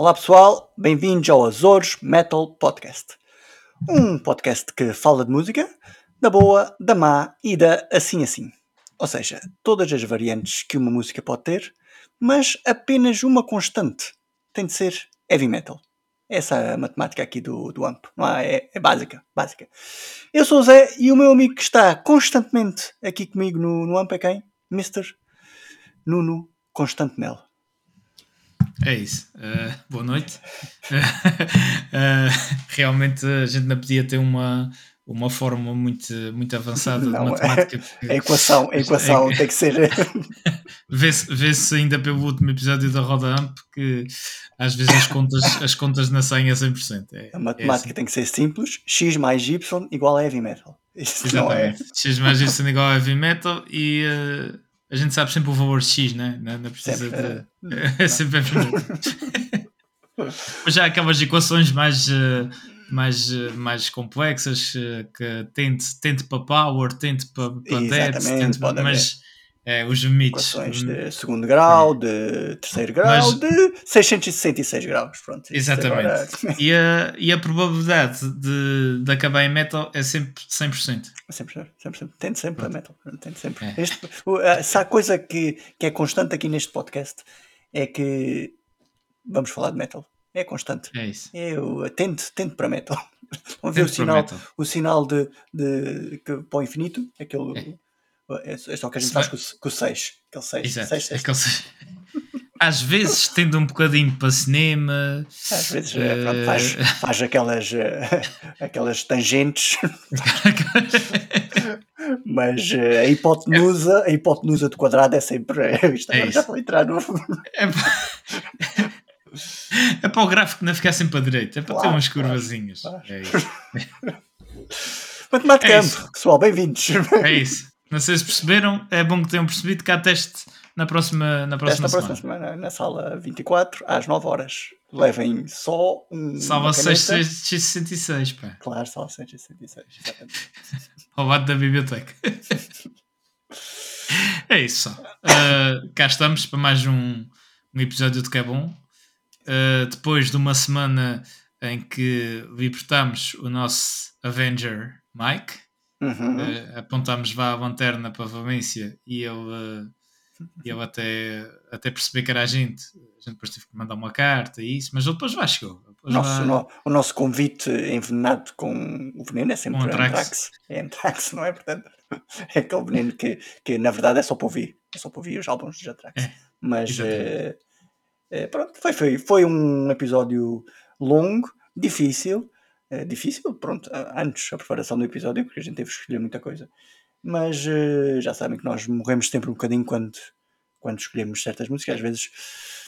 Olá pessoal, bem-vindos ao Azores Metal Podcast. Um podcast que fala de música, da boa, da má e da assim assim. Ou seja, todas as variantes que uma música pode ter, mas apenas uma constante. Tem de ser heavy metal. Essa é a matemática aqui do, do AMP. Não é? é, é básica, básica. Eu sou o Zé e o meu amigo que está constantemente aqui comigo no, no AMP é quem? Mr. Nuno Constante Mel. É isso. Uh, boa noite. uh, realmente a gente não podia ter uma, uma forma muito, muito avançada não, de matemática. A equação, a equação é, tem que ser. Vê-se vê ainda pelo último episódio da Roda Amp que às vezes as contas, as contas não saem a 100%. É, a matemática é tem que ser simples: x mais y igual a heavy metal. Isso Exatamente. É... X mais y igual a heavy metal e. Uh, a gente sabe sempre o valor X, né? não, não precisa sempre, de. É, sempre é Mas já aquelas equações mais, uh, mais, uh, mais complexas uh, que tente, tente para power, tente para, para depth, tente mas é, os limites. Equações de segundo grau, de terceiro grau, Mas, de 666 graus. Pronto, exatamente. Agora... E, a, e a probabilidade de, de acabar em metal é sempre 100%. 100%, 100%. Tende sempre a metal. Tende sempre. É. Este, se há coisa que, que é constante aqui neste podcast é que vamos falar de metal. É constante. É isso. Eu tento, tento para metal. Vamos ver o sinal, o sinal de, de, que, para o infinito, aquele. É é, é só que a gente faz com, com o 6. Aquele 6. Exato. 6, 6. Aquele 6. Às vezes tende um bocadinho para cinema. Às vezes uh... pronto, faz, faz aquelas, uh, aquelas tangentes. Mas uh, a hipotenusa, a hipotenusa de quadrado é sempre. Isto é já vou entrar no. É, é para o gráfico não ficar sempre a direita, é para claro, ter umas curvazinhas. Claro. É isso. Matemática é pessoal, bem-vindos. É isso. Não sei se perceberam, é bom que tenham percebido que há teste na próxima, na próxima semana. próxima semana, na sala 24, às 9 horas. Levem só um. Salva 666, pá. Claro, salva 666, exatamente. Roubado da biblioteca. é isso só. Uh, cá estamos para mais um, um episódio de Que é Bom. Uh, depois de uma semana em que libertamos o nosso Avenger Mike. Uhum. Uh, apontámos vá a lanterna para a Valência e ele, uh, ele até, até perceber que era a gente. A gente depois teve que mandar uma carta e isso, mas ele depois lá chegou. Nosso, no, o nosso convite envenenado com o veneno é sempre um antrax. É antrax, não é? Portanto, é aquele veneno que, que na verdade é só para ouvir. É só para ouvir os álbuns de Antrax. É, mas uh, pronto, foi, foi, foi um episódio longo, difícil é difícil, pronto, antes a preparação do episódio, porque a gente teve que escolher muita coisa. Mas uh, já sabem que nós morremos sempre um bocadinho quando, quando escolhemos certas músicas. Às vezes,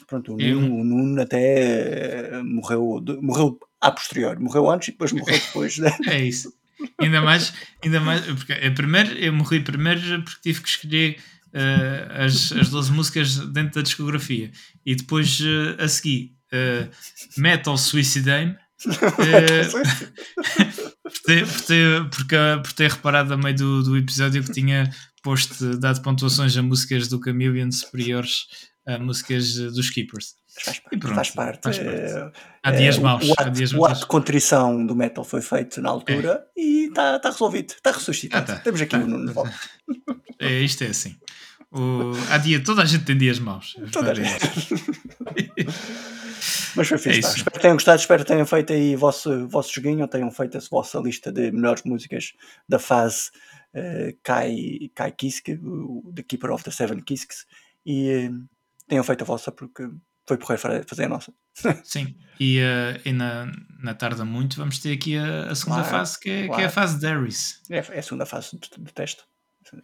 pronto, o Nuno, o Nuno até uh, morreu, de, morreu a posteriori, morreu antes e depois morreu depois. Né? é isso. Ainda mais, ainda mais, porque a primeiro, eu morri primeiro porque tive que escolher uh, as, as 12 músicas dentro da discografia e depois a seguir Metal Suicide é, por, ter, por, ter, porque, por ter reparado a meio do, do episódio que tinha posto, dado pontuações a músicas do Chameleon superiores a músicas dos Keepers. Faz, e pronto, faz parte. Faz parte. É, há dias maus. O ato, dias o ato de contrição do metal foi feito na altura é. e está tá resolvido, está ressuscitado. Ah, tá. Temos aqui tá, um no volta. É, isto é assim. O, há dia, toda a gente tem dias maus. Toda a gente. Mas foi fixe. É espero que tenham gostado, espero que tenham feito aí o vosso, vosso joguinho, ou tenham feito a vossa lista de melhores músicas da fase uh, Kai, Kai Kiske, The Keeper of the Seven Kisks, e uh, tenham feito a vossa porque foi por fazer a nossa. Sim, e, uh, e na, na tarde muito vamos ter aqui a, a segunda claro, fase, que é, claro. que é a fase Darius. É, é a segunda fase de, de teste.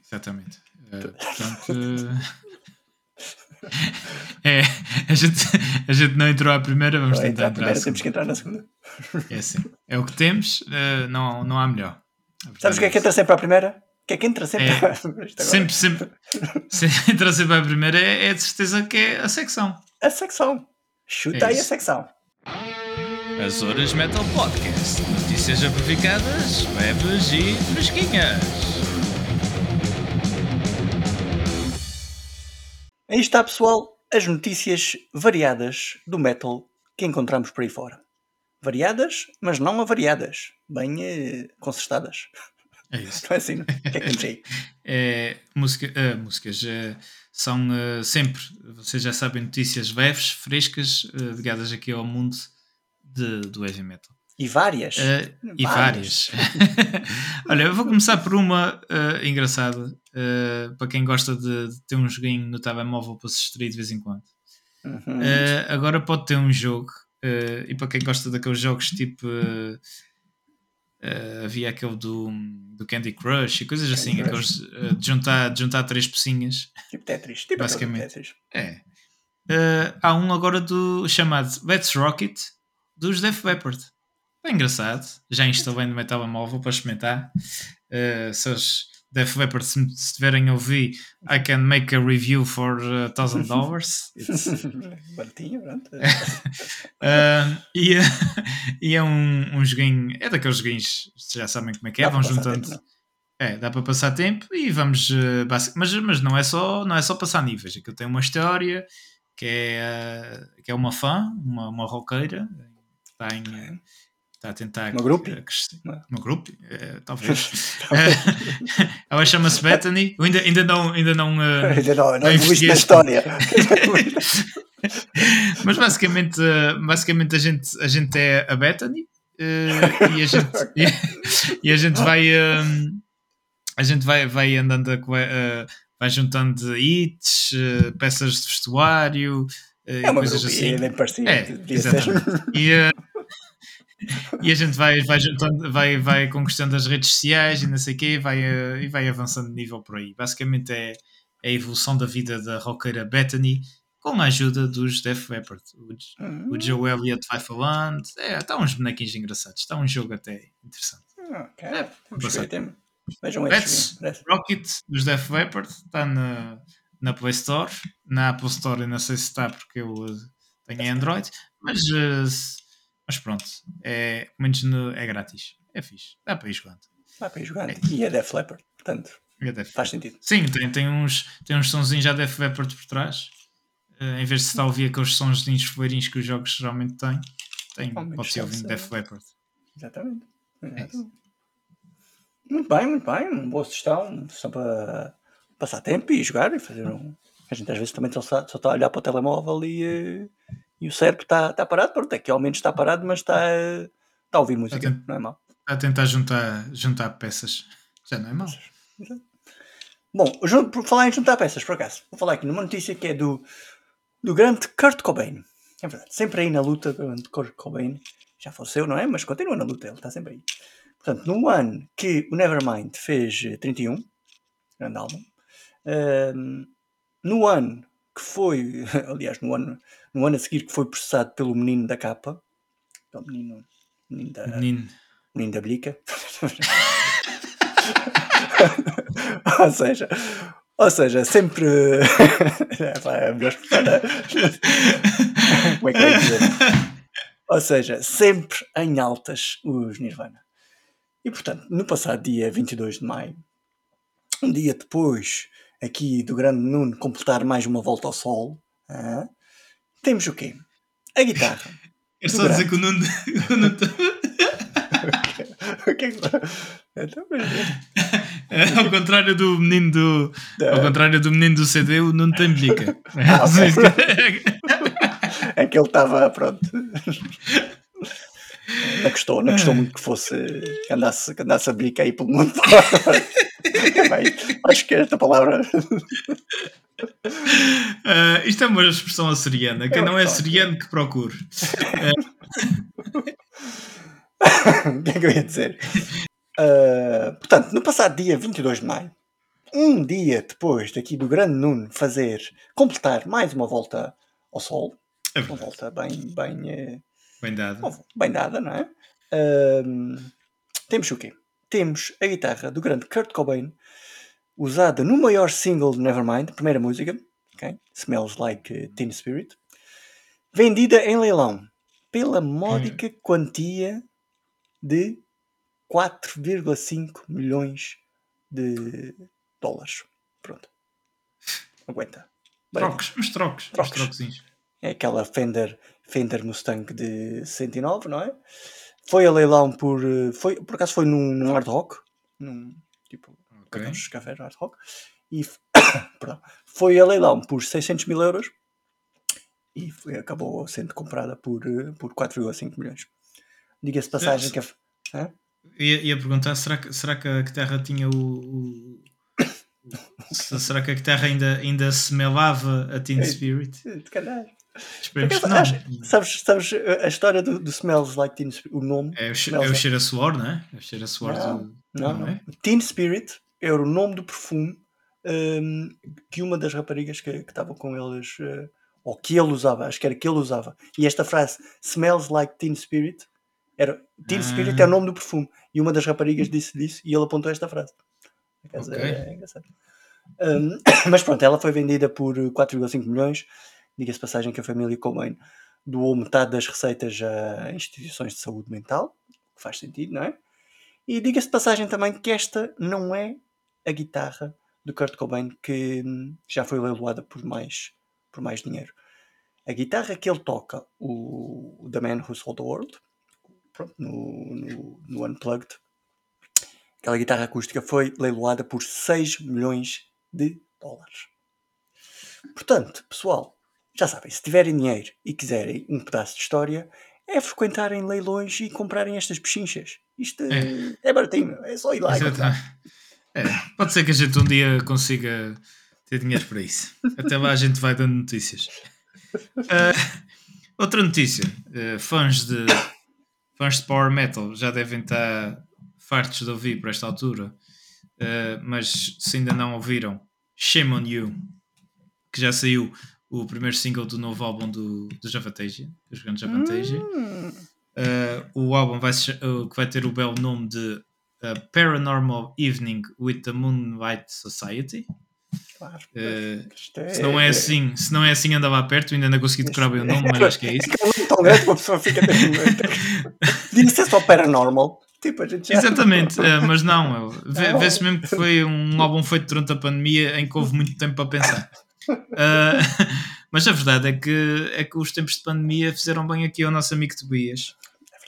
Exatamente. Uh, portanto, É, a gente, a gente não entrou à primeira, vamos tentar entrar. Primeira, temos que entrar na segunda. É assim. É o que temos, uh, não, não há melhor. Sabes o que é que entra sempre à primeira? O que é que entra sempre é, à primeira? Sempre, sempre. se entra sempre à primeira, é, é de certeza que é a secção. A secção. Chuta é aí a secção. As Horas Metal Podcast. Notícias amplificadas, leves e fresquinhas. Aí está, pessoal, as notícias variadas do metal que encontramos por aí fora. Variadas, mas não avariadas. Bem eh, concertadas. É isso. Não é assim? O que é que temos aí? É, música, uh, músicas uh, são uh, sempre, vocês já sabem, notícias leves, frescas, ligadas aqui ao mundo de, do heavy metal. E várias. e várias. Olha, eu vou começar por uma engraçada para quem gosta de, de, ter um joguinho no telemóvel para se distrair de vez em quando. Uhum. agora pode ter um jogo, e para quem gosta daqueles jogos tipo Uh, havia aquele do, do Candy Crush e coisas Candy assim, Crush. aqueles uh, de, juntar, de juntar três pecinhas. Tipo Tetris, tipo basicamente. Tetris. É. Uh, há um agora do chamado Let's Rocket dos Def Leppard. É engraçado. Já instalei no meu telemóvel para experimentar. Uh, se os Def Leppard se estiverem a ouvir, I can make a review for a thousand dollars. Baratinho, pronto. uh, e, e é um, um joguinho, é daqueles joguinhos, já sabem como é que é, dá vão juntando. Tempo, é, dá para passar tempo e vamos. Uh, mas, mas não, é só, não é só passar níveis. Aquilo tem uma história que é, uh, que é uma fã, uma, uma roqueira, está em está a tentar. Uma grupo? Uma grupo, uh, talvez. ela chama-se Bethany. Eu ainda, ainda não. Ainda não, uh, ainda não, não, não na história. Mas basicamente, uh, basicamente a, gente, a gente é a Bethany uh, e, a gente, e, e, a gente vai. a gente vai, vai andando. A, vai juntando hits, peças de vestuário. É uma coisas assim. É, parecia, é, exatamente. E, e a gente vai, vai, juntando, vai, vai conquistando as redes sociais e não sei o quê, vai, uh, e vai avançando de nível por aí. Basicamente é, é a evolução da vida da roqueira Bethany com a ajuda dos Def Leppard. O, uhum. o Joe Elliott vai falando. É, está uns bonequinhos engraçados. Está um jogo até interessante. Ok. É, Vejam Let's Rocket dos Def Leppard está na, na Play Store. Na Apple Store eu não sei se está porque eu tenho Android. Mas uh, mas pronto, é, pelo menos no, é grátis. É fixe. Dá para ir jogando. Dá para ir jogando. É. E é Def Leppard, portanto. É Def faz sentido. Sim, tem, tem, uns, tem uns sonzinhos já Def Leppard por trás. Uh, em vez de se estar a ouvir aqueles sons de foleirinhos que os jogos geralmente têm, tem, pode-se ouvir Def Leppard. Exatamente. Exatamente. É muito bem, muito bem. Uma boa sugestão. Só para passar tempo e jogar e fazer um. A gente às vezes também só, só está a olhar para o telemóvel e, eh, e o cérebro está tá parado, pronto, é que ao menos está parado, mas está, está a ouvir música, a não é mal. Está a tentar juntar, juntar peças, já não é mal. Bom, por falar em juntar peças, por acaso, vou falar aqui numa notícia que é do, do grande Kurt Cobain. É verdade, sempre aí na luta, do grande Kurt Cobain, já faleceu, não é? Mas continua na luta, ele está sempre aí. Portanto, no ano que o Nevermind fez 31, eh, grande álbum, um, ehm, no ano que foi, aliás, no ano, no ano a seguir que foi processado pelo menino da capa, o menino, menino da, menino. menino da blica. ou seja, ou seja, sempre. é melhor Como é que vai dizer? Ou seja, sempre em altas os Nirvana. E portanto, no passado dia 22 de maio, um dia depois aqui do grande Nuno completar mais uma volta ao sol, ah, temos o quê? A guitarra. É só dizer que o Nuno. O que é que. Então, ao contrário do menino do. Ao contrário do menino do CD, o Nuno tem blica. Ah, é que ele estava, pronto. Não gostou, não gostou muito que fosse. que andasse, que andasse a blica aí pelo mundo acho que esta palavra. Uh, isto é uma expressão açoriana. Quem é não é açoriano que procure. Uh... o que é que eu ia dizer? Uh, portanto, no passado dia 22 de maio, um dia depois daqui do grande Nuno fazer, completar mais uma volta ao Sol, é uma volta bem, bem, bem dada, bem dada, não é? Uh, temos o quê? Temos a guitarra do grande Kurt Cobain usada no maior single de Nevermind, primeira música, okay? Smells Like Teen Spirit, vendida em leilão pela módica hum. quantia de 4,5 milhões de dólares. Pronto. Aguenta. Trocos, uns trocos. trocos. é aquela Fender, Fender Mustang de 69, não é? Foi a leilão por. Eh, foi, por acaso foi num, num hard rock, num tipo. Okay. cafés hard rock. E perdão, foi a leilão por 600 mil euros e foi, acabou sendo comprada por, eh, por 4,5 milhões. Diga-se passagem que a. Hã? Ia, ia perguntar, será que, será que a Terra tinha o, o será que a guitarra ainda, ainda semelava a Teen Spirit? De calhar. Esperemos que não. Sabes, sabes a história do, do Smells Like Teen Spirit? O nome? É o, é o cheiro a suor, não é? É o cheiro a suor não, do. Não, não, é? Teen Spirit era o nome do perfume um, que uma das raparigas que, que estava com eles, uh, ou que ele usava, acho que era que ele usava. E esta frase, Smells Like Teen Spirit, era. Teen ah. Spirit é o nome do perfume. E uma das raparigas disse disso e ele apontou esta frase. Okay. É, é engraçado. Um, mas pronto, ela foi vendida por 4,5 milhões. Diga-se passagem que a família Cobain doou metade das receitas a instituições de saúde mental, que faz sentido, não é? E diga-se passagem também que esta não é a guitarra do Kurt Cobain que hum, já foi leiloada por mais, por mais dinheiro. A guitarra que ele toca, o The Man Who Sold the World, pronto, no, no, no Unplugged, aquela guitarra acústica foi leiloada por 6 milhões de dólares. Portanto, pessoal, já sabem, se tiverem dinheiro e quiserem um pedaço de história, é frequentarem leilões e comprarem estas pechinchas. Isto é, é baratinho, é só ir lá e é, pode ser que a gente um dia consiga ter dinheiro para isso. Até lá a gente vai dando notícias. Uh, outra notícia: uh, fãs, de, fãs de Power Metal já devem estar fartos de ouvir por esta altura Uh, mas se ainda não ouviram, Shame on You, que já saiu o primeiro single do novo álbum do, do Javateja, dos grandes Javateja. Hum. Uh, o álbum vai, uh, que vai ter o belo nome de Paranormal Evening with the Moonlight Society. Claro, é... se não é assim, se não é assim andava perto, ainda não consegui decorar bem o nome, mas acho que é isso. É, é tão grande uma pessoa fica Podia ser só Paranormal. Tipo, a gente já... Exatamente, uh, mas não, vê-se mesmo que foi um álbum feito durante a pandemia em que houve muito tempo para pensar. Uh, mas a verdade é que, é que os tempos de pandemia fizeram bem aqui ao nosso amigo Tobias.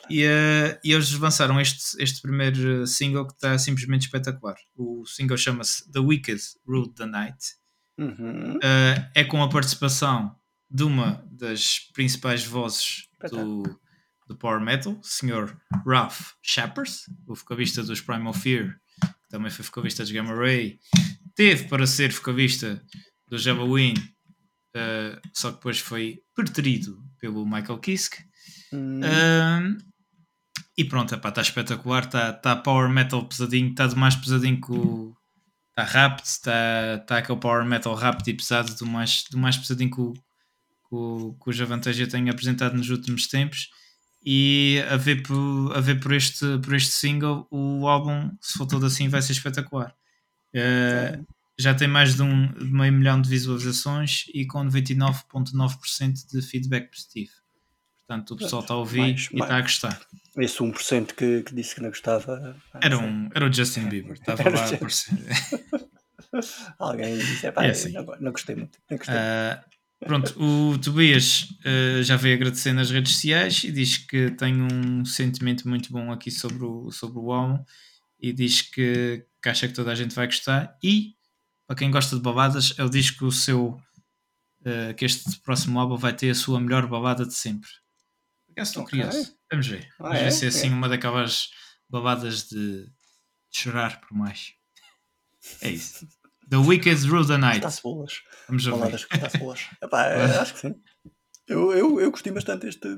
E, uh, e eles lançaram este, este primeiro single que está simplesmente espetacular. O single chama-se The Wicked Ruled the Night. Uhum. Uh, é com a participação de uma das principais vozes do, do Power Metal, o Sr. Ralph Shepard, o vocalista dos Primal Fear, que também foi vocalista dos Gamma Ray, teve para ser vocalista do Halloween, uh, só que depois foi preterido pelo Michael Kiske. Hum. Uh, e pronto, está espetacular, está tá Power Metal pesadinho, está demais pesadinho que o. Está rápido, está tá aquele Power Metal rápido e pesado, do mais, do mais pesadinho que o, o, que o Javanteja tem apresentado nos últimos tempos e a ver por, a ver por, este, por este single o álbum, se for todo assim, vai ser espetacular. Uh, já tem mais de, um, de meio milhão de visualizações e com 99,9% de feedback positivo. Portanto, o pessoal está a ouvir mais, e está a gostar. Esse 1% que, que disse que não gostava. Era, um, era o Justin Bieber, estava lá a aparecer. Alguém disse, é, pá, é assim. não, não, gostei muito. Não gostei. Uh, Pronto, o Tobias uh, já veio agradecer nas redes sociais e diz que tem um sentimento muito bom aqui sobre o, sobre o álbum e diz que, que acha que toda a gente vai gostar. E para quem gosta de baladas, ele diz que o seu uh, que este próximo álbum vai ter a sua melhor balada de sempre. estou okay. curioso. Vamos ver. Ah, Vamos é? ver se é assim é. uma daquelas baladas de, de chorar por mais. É isso. The Wicked Rule the Night. Está-se boas. Vamos ver. Baladas está-se boas. Epá, é, acho que sim. Eu, eu, eu gostei bastante este,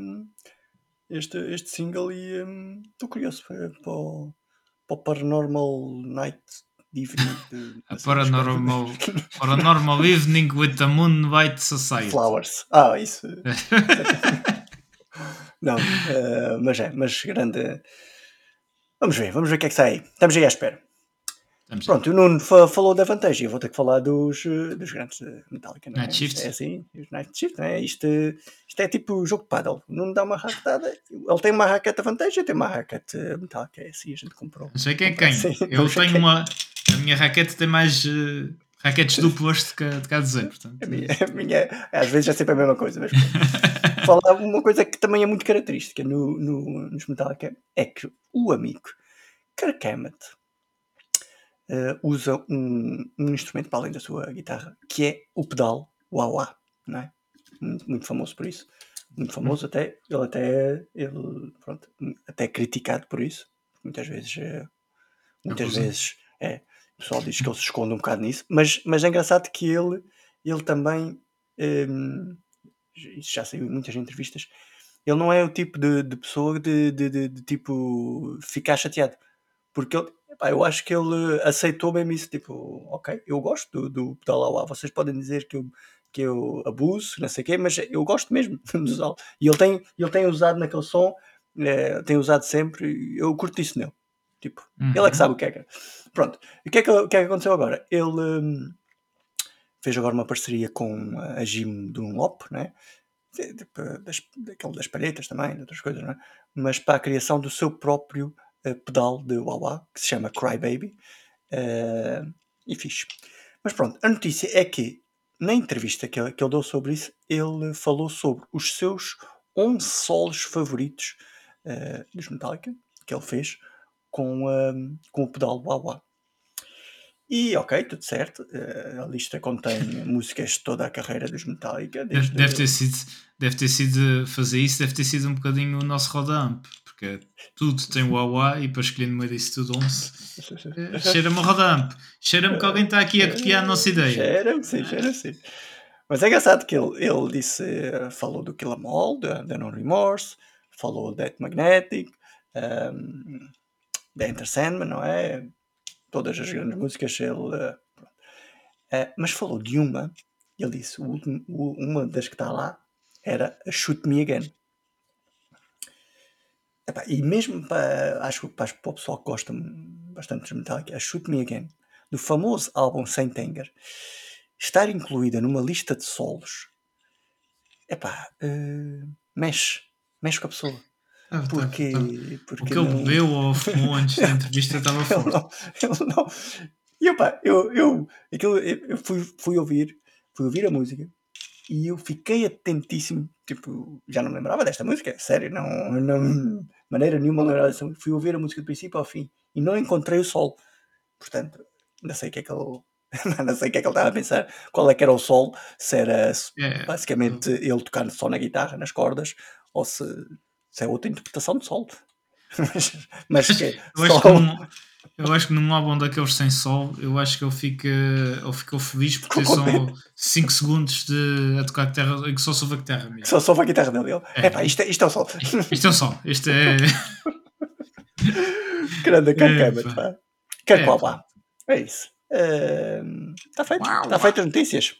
este, este single e estou um, curioso para, para, o, para o Paranormal Night A paranormal, paranormal Evening with the Moonlight Society. Flowers. Ah, isso. Não, uh, mas é, mas grande. Vamos ver, vamos ver o que é que sai. Estamos aí à espera. Vamos Pronto, o Nuno falou da vantagem, eu vou ter que falar dos, eh, dos grandes Metallica. Não é? Night Shift. É assim, os Night Shift, não é? Isto, isto é tipo jogo de paddle. O Nuno dá uma raquetada, ele tem uma raquete vantagem, eu tenho uma raquete Metallica, é assim, a gente comprou. Não sei quem é quem. Assim, eu tenho quem. uma. A minha raquete tem mais uh, Raquetes do posto de, de cá dizer, portanto. A minha, a minha, às vezes é sempre a mesma coisa, mas falar uma coisa que também é muito característica no, no, nos Metallica é que o amigo Kirk Hammett uh, usa um, um, instrumento para além da sua guitarra que é o pedal wah-wah, não é? Muito, muito, famoso por isso. Muito famoso até, ele até, ele, pronto, até é criticado por isso. Muitas vezes, uh, muitas vezes, é, o pessoal diz que ele se esconde um bocado nisso, mas, mas é engraçado que ele, ele também, um, isso já saiu em muitas entrevistas, ele não é o tipo de, de pessoa de, de, de, de tipo ficar chateado, porque ele, epá, eu acho que ele aceitou mesmo isso, tipo, ok, eu gosto do, do pedal lá, vocês podem dizer que eu, que eu abuso, não sei o quê, mas eu gosto mesmo de usá-lo. E ele tem, ele tem usado naquele som, é, tem usado sempre, eu curto isso nele. Tipo, uhum. ele é que uhum. sabe o que é que é. Pronto. E o que é que, o que, é que aconteceu agora? Ele hum, fez agora uma parceria com a Jim Dunlop, né? Tipo, das, daquele das palhetas também, de outras coisas, né? mas para a criação do seu próprio pedal de wah que se chama Cry Baby. Uh, e fixe. Mas pronto, a notícia é que na entrevista que ele, que ele deu sobre isso, ele falou sobre os seus 11 solos favoritos uh, dos Metallica que ele fez com, uh, com o pedal wah E ok, tudo certo. Uh, a lista contém músicas de toda a carreira dos Metallica. Deve, deve, ter sido, deve ter sido fazer isso, deve ter sido um bocadinho o nosso roda-amp, porque tudo tem wah e para escolher no meio disso tudo 11. Eh, cheira-me a roda-amp. Cheira-me que alguém está aqui a copiar a nossa ideia. Cheira-me, sim, cheira sim. Mas é engraçado que ele, ele disse, falou do Kill Em All, da No Remorse, falou do Death Magnetic, um, ehm, da Enter Sandman, não é? Todas as grandes músicas ele. Uh, mas falou de uma, ele disse: o último, uma das que está lá era a Shoot Me Again. Epá, e mesmo para, acho para, para o pessoal que gosta bastante de Metallica, a Shoot Me Again, do famoso álbum Saint Anger, estar incluída numa lista de solos, epá, uh, mexe, mexe com a pessoa. Ah, porque, tá, tá. porque o que ele bebeu ou fumou antes da entrevista estava forte. Ele não, E opa, eu, eu, aquilo, eu fui, fui ouvir, fui ouvir a música e eu fiquei atentíssimo, tipo, já não lembrava desta música, sério, não, não maneira nenhuma lembrava desta música. Fui ouvir a música do princípio ao fim e não encontrei o sol. Portanto, não sei o que é que ele. não sei o que é que ele estava a pensar, qual é que era o sol, se era é, basicamente é. ele tocando só na guitarra, nas cordas, ou se isso é outra interpretação de sol. mas, mas que que num, eu acho que num álbum daqueles sem sol, eu acho que ele fica ele ficou feliz porque são 5 segundos de, a tocar guitarra em que só soube a guitarra mesmo. Só soube a guitarra dele. É. Epá, isto, é, isto é o sol. Isto é o sol. Isto é. Grande Kirk pá. Kirk é, é isso. Está uh, feito. Está feito as notícias.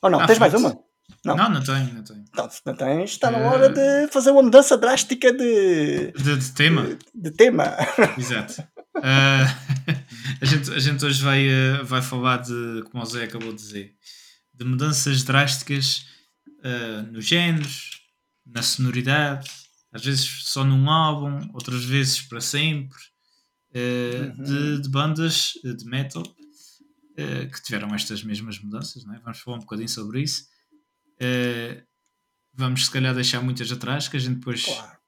Ou não? Tá Tens feito. mais uma? Não, não, não tenho, não tenho. Então, se não tens, está na hora de fazer uma mudança drástica de, de, de tema. De, de, tema. Exato. Uh, a, gente, a gente hoje vai, uh, vai falar de, como o Zé acabou de dizer, de mudanças drásticas uh, nos géneros, na sonoridade, às vezes só num álbum, outras vezes para sempre, uhum. de, de, bandas de metal que tiveram estas mesmas mudanças. Né? Vamos falar um bocadinho sobre isso. Uh, vamos se calhar deixar muitas atrás, que a gente depois claro.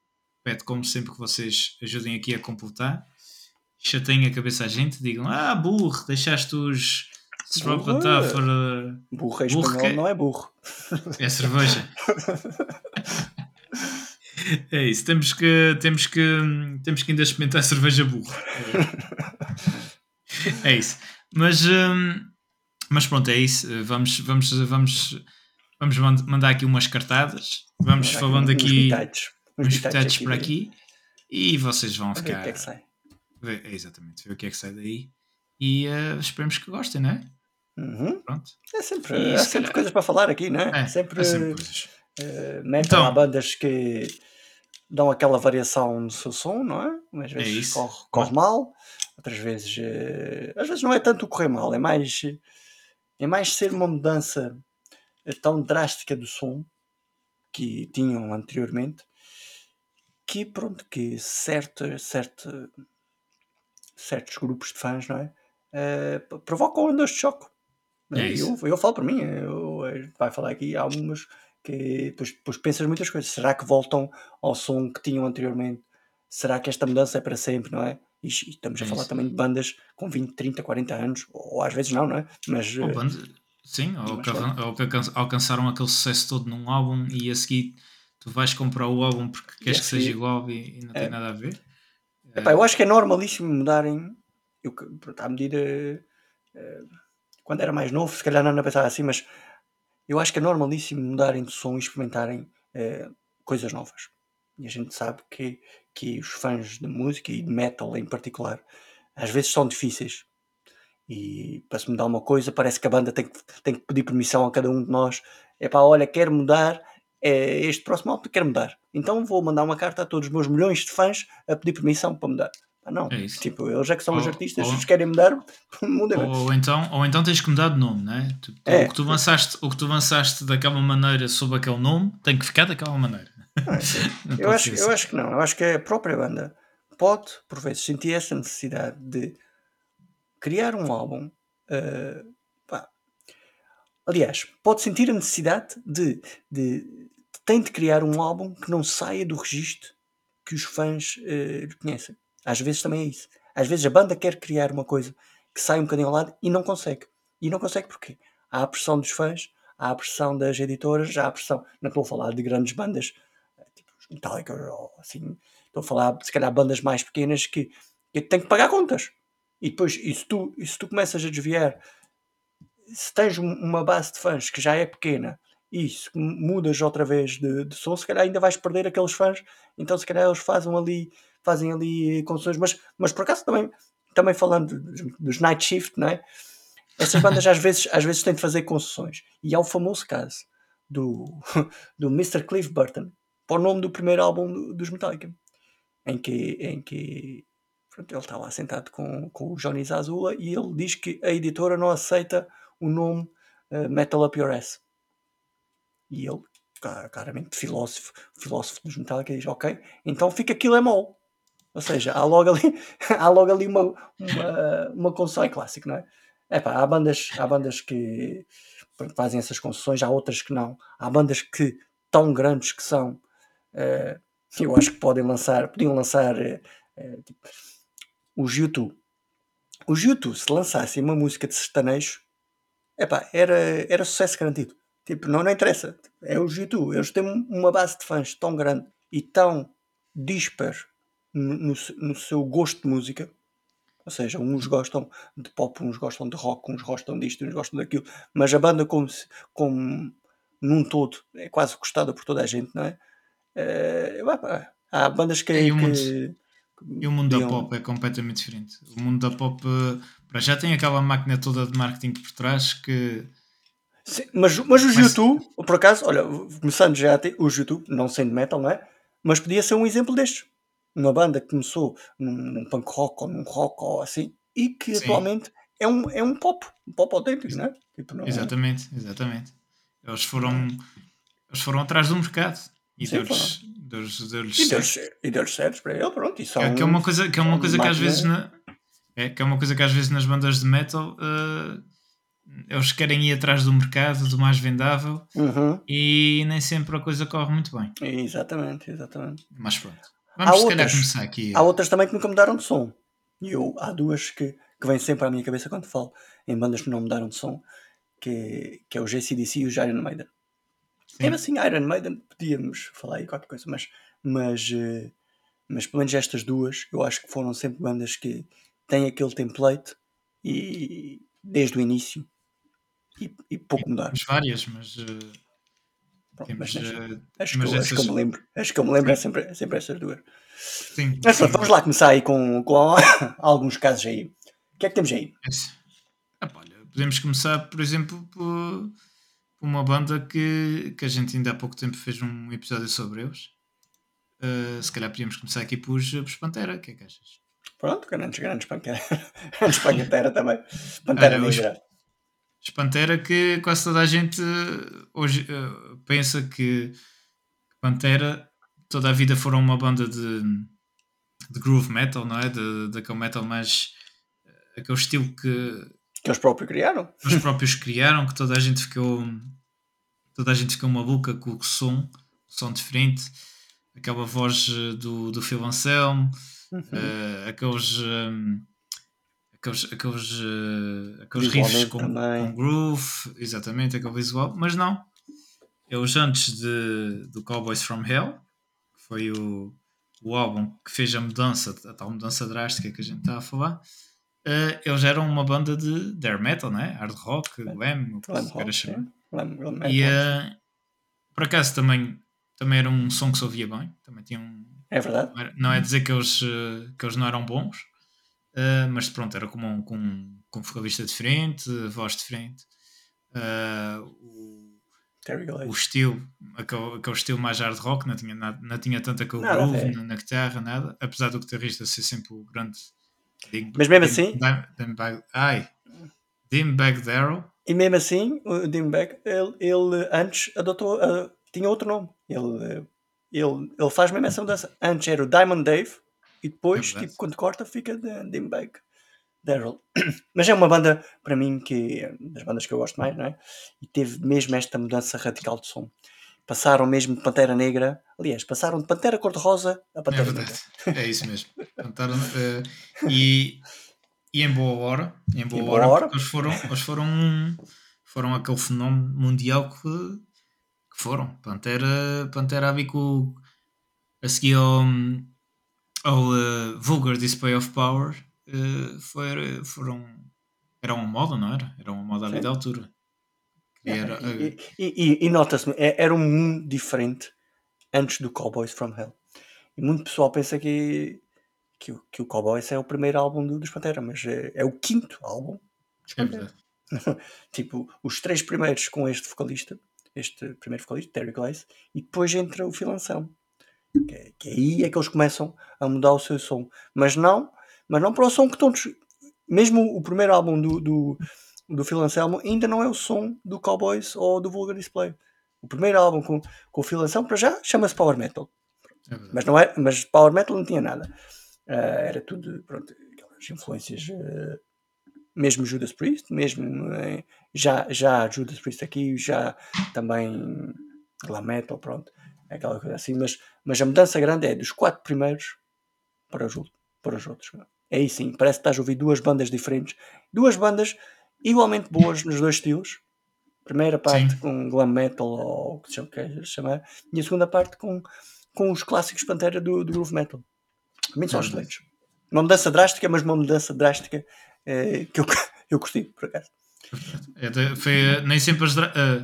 pede, como sempre, que vocês ajudem aqui a completar. Chateiem a cabeça a gente, digam: Ah, burro, deixaste os. Burro, for, burro, burro que... não é burro. É cerveja. é isso, temos que, temos que, temos que ainda experimentar cerveja burro. É isso. Mas, hum, mas pronto, é isso. Vamos, vamos, vamos Vamos mandar aqui umas cartadas. Vamos falando aqui uns bitates por aqui. E vocês vão ficar. É. Ver, exatamente, ver o que é que sai daí. E uh, esperemos que gostem, não é? Uhum. Pronto. É sempre, e, é sempre calhar... coisas para falar aqui, não é? é sempre, é sempre coisas. Uh, então, lá bandas que dão aquela variação no seu som, não é? Às é vezes é corre, corre mal, outras vezes. Uh, às vezes não é tanto correr mal, é mais. É mais ser uma mudança tão drástica do som que tinham anteriormente que pronto que certa, certa, certos grupos de fãs não é uh, provocam ondas de choque É eu, eu falo para mim, eu, vai falar aqui algumas que depois, depois pensas muitas coisas. Será que voltam ao som que tinham anteriormente? Será que esta mudança é para sempre, não é? E, e estamos a é falar também de bandas com 20, 30, 40 anos, ou às vezes não, não é? Mas. Ou banda, sim, ou que, ou que alcançaram aquele sucesso todo num álbum e a seguir tu vais comprar o álbum porque queres que seja igual e, e não tem é. nada a ver. Epá, eu acho que é normalíssimo mudarem. Eu, à medida. Uh, quando era mais novo, se calhar não pensava assim, mas eu acho que é normalíssimo mudarem de som e experimentarem uh, coisas novas. E a gente sabe que, que os fãs de música e de metal em particular às vezes são difíceis. E para se mudar uma coisa, parece que a banda tem que, tem que pedir permissão a cada um de nós. É pá, olha, quero mudar, é, este próximo álbum quero mudar. Então vou mandar uma carta a todos os meus milhões de fãs a pedir permissão para mudar. Ah, não, é tipo, eles é que são ou, os artistas, se querem mudar, mudem. Ou, então, ou então tens que mudar de nome, não é? Tipo, é. O, que tu lançaste, o que tu lançaste daquela maneira sob aquele nome tem que ficar daquela maneira. eu, acho, eu acho que não, eu acho que a própria banda pode, por vezes, sentir essa necessidade de criar um álbum. Uh, aliás, pode sentir a necessidade de, de, tem de criar um álbum que não saia do registro que os fãs uh, conhecem. Às vezes também é isso. Às vezes a banda quer criar uma coisa que sai um bocadinho ao lado e não consegue. E não consegue porquê? Há a pressão dos fãs, há a pressão das editoras, há a pressão. Não estou a falar de grandes bandas, eh, tipo Metallica ou assim. Estou a falar, se calhar, bandas mais pequenas que, que têm que pagar contas. E depois, e se, tu, e se tu começas a desviar, se tens uma base de fãs que já é pequena e se mudas outra vez de, de som, se calhar ainda vais perder aqueles fãs. Então, se calhar, eles fazem ali fazem ali concessões, mas, mas por acaso também, também falando dos, Night Shift, não é? Essas bandas às vezes, às vezes têm de fazer concessões. E há o famoso caso do, do Mr. Cliff Burton, para o nome do primeiro álbum do, dos Metallica, em que, em que pronto, ele está lá sentado com, com o Johnny Zazula e ele diz que a editora não aceita o nome uh, Metal Up Your Ass. E ele, claramente filósofo, filósofo dos Metallica, diz: Ok, então fica aquilo é mol. Ou seja, há logo ali, há logo ali uma, uma, uma concessão clássica, não é? Epá, há bandas, há bandas que fazem essas concessões, há outras que não. Há bandas que tão grandes que são, uh, eu acho que podem lançar, podiam lançar uh, tipo, os YouTube. Os YouTube, se lançassem uma música de sertanejo, epá, era, era sucesso garantido. Tipo, não, não interessa. É os YouTube. Eles têm uma base de fãs tão grande e tão dispar no, no seu gosto de música. Ou seja, uns gostam de pop, uns gostam de rock, uns gostam disto, uns gostam daquilo. Mas a banda, como, como num todo, é quase gostada por toda a gente, não é? é há bandas que. E o mundo, que, e o mundo da pop é completamente diferente. O mundo da pop para já tem aquela máquina toda de marketing por trás que. Sim, mas, mas os mas... YouTube, por acaso, olha, começando já a ter os YouTube, não sendo metal, não é? Mas podia ser um exemplo destes uma banda que começou num, num punk rock ou num rock ou assim, e que Sim. atualmente é um, é um pop, um pop autêntico, não é? Tipo, não é? exatamente, exatamente. Eles foram, eles foram atrás do mercado e deu-lhes deu deu certo para ele, pronto. E são, é, que é uma coisa que, é uma coisa que às vezes na, é, que é uma coisa que às vezes nas bandas de metal uh, eles querem ir atrás do mercado, do mais vendável uhum. e nem sempre a coisa corre muito bem. Exatamente, exatamente. Mas pronto. Vamos há outras, começar aqui. Há outras também que nunca mudaram de som. E eu, há duas que, que vêm sempre à minha cabeça quando falo em bandas que não mudaram de som, que, que é o JCDC e o Iron Maiden. Sim. Mesmo assim, Iron Maiden, podíamos falar aí qualquer coisa, mas, mas, eh, mas pelo menos estas duas, eu acho que foram sempre bandas que têm aquele template e desde o início e, e pouco mudaram. Várias, mas uh, mas, uh, acho, mas que, essas... acho, que eu me lembro. Acho que eu me lembro é sempre, é sempre essas duas. Sim. Mas sim. vamos lá começar aí com, com alguns casos aí. O que é que temos aí? Ah, olha, podemos começar, por exemplo, por, uma banda que, que a gente ainda há pouco tempo fez um episódio sobre eles. Uh, se calhar podíamos começar aqui por, por Pantera. O que é que achas? Pronto, grandes, grandes Pantera. grandes Pantera também. Pantera Negra. Pantera que quase toda a gente hoje uh, pensa que Pantera toda a vida foram uma banda de, de groove metal, não é? Daquele metal mais. aquele estilo que. Que eles próprios criaram. Os próprios criaram, que toda a gente ficou. Toda a gente ficou maluca com o som, o som diferente, aquela voz eh, do, do Phil Anselmo, uhum. uh, aqueles. Um, aqueles, aqueles, uh, aqueles riffs com, com, groove, exatamente, aquele visual, mas não. Eles antes de, do Cowboys from Hell, que foi o, o álbum que fez a mudança, a tal mudança drástica que a gente está a falar, uh, eles eram uma banda de hair metal, né? hard rock, glam, o que se queira chamar. E uh, por acaso também, também era um som que se ouvia bem, também tinha um. É verdade. Não é dizer que eles, que eles não eram bons, Uh, mas pronto, era com um, com, com um vocalista diferente, voz diferente. Uh, o, o estilo, aquele, aquele estilo mais hard rock, não tinha, nada, não tinha tanto aquele nada groove na, na, guitarra, nada. Apesar do guitarrista ser sempre o grande. Dim, mas mesmo assim. Dimbag, ai, Dimbag Darrow. E mesmo assim, o Dimbag, ele, ele antes adotou, uh, tinha outro nome. Ele, ele, ele faz mesmo essa mudança. Antes era o Diamond Dave e depois, é tipo, quando corta, fica de Dimebag Daryl. Mas é uma banda, para mim, que é das bandas que eu gosto mais, não é? E teve mesmo esta mudança radical de som. Passaram mesmo de Pantera Negra, aliás, passaram de Pantera Cor-de-Rosa a Pantera é Negra. É isso mesmo. Cantaram, uh, e, e em boa hora, em boa, em boa hora, hora. Eles, foram, eles foram, foram aquele fenómeno mundial que, que foram. Pantera, Pantera a seguir ao, ao uh, Vulgar Display of Power uh, foi, foram, era uma moda, não era? Era uma moda ali da altura. É, era, uh, e, e, e nota-se, é, era um mundo diferente antes do Cowboys from Hell. E muito pessoal pensa que, que, que o Cowboys é o primeiro álbum do, dos Pantera, mas é, é o quinto álbum. É verdade. tipo, os três primeiros com este vocalista, este primeiro vocalista, Terry Glaze, e depois entra o Phil Anselmo. Que, que aí é que eles começam a mudar o seu som. Mas não, mas não para o som que todos. Mesmo o primeiro álbum do, do, do Phil Anselmo ainda não é o som do Cowboys ou do Vulgar Display. O primeiro álbum com, com o Phil Anselmo, para já, chama-se Power Metal. É mas, não é, mas Power Metal não tinha nada. Uh, era tudo, pronto, aquelas influências. Uh, mesmo Judas Priest, mesmo uh, já, já Judas Priest aqui, já também glam metal, pronto aquela coisa assim, mas, mas a mudança grande é dos quatro primeiros para os, para os outros. É aí sim, parece que estás a ouvir duas bandas diferentes, duas bandas igualmente boas nos dois estilos. Primeira parte sim. com glam metal ou o que se chamar, e a segunda parte com, com os clássicos Pantera do, do groove metal. Também são excelentes. Uma mudança drástica, mas uma mudança drástica é, que eu, eu gostei, por acaso. É, foi, nem, sempre as, uh,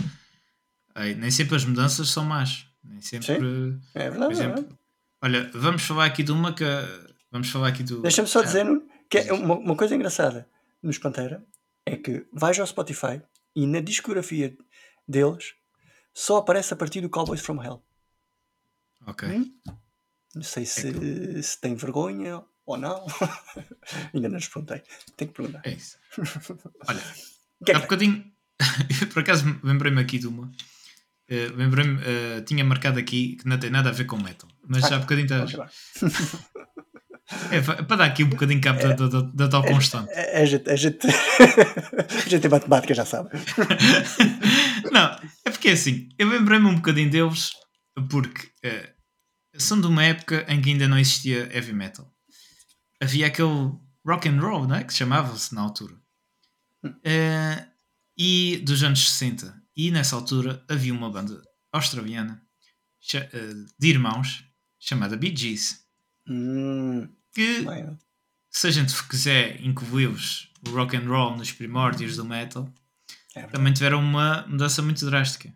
nem sempre as mudanças são más. Nem sempre. Sim, é verdade. Por é exemplo, é olha, vamos falar aqui de uma que. Vamos falar aqui do. Deixa-me só dizer que é uma, uma coisa engraçada nos Pantera é que vais ao Spotify e na discografia deles só aparece a partir do Cowboys from Hell. Ok. Hum? Não sei se, é se tem vergonha ou não. Ainda não perguntei. Tenho que perguntar. É isso. Olha, que é há bocadinho. por acaso lembrei-me aqui de uma Uh, Lembrei-me, uh, tinha marcado aqui que não tem nada a ver com metal, mas já há bocadinho está. É, para dar aqui um bocadinho cabo é, da, da, da tal constante. A, gente, a, gente, a gente tem matemática, já sabe. Não, é porque é assim, eu lembrei-me um bocadinho deles porque uh, são de uma época em que ainda não existia heavy metal. Havia aquele rock and roll, não é? Que se chamava-se na altura. Uh, e dos anos 60. E nessa altura havia uma banda australiana eh, de irmãos chamada Bee Gees. Hum, que, bem. se a gente quiser incluir-vos o rock and roll nos primórdios do metal, é também tiveram uma mudança muito drástica.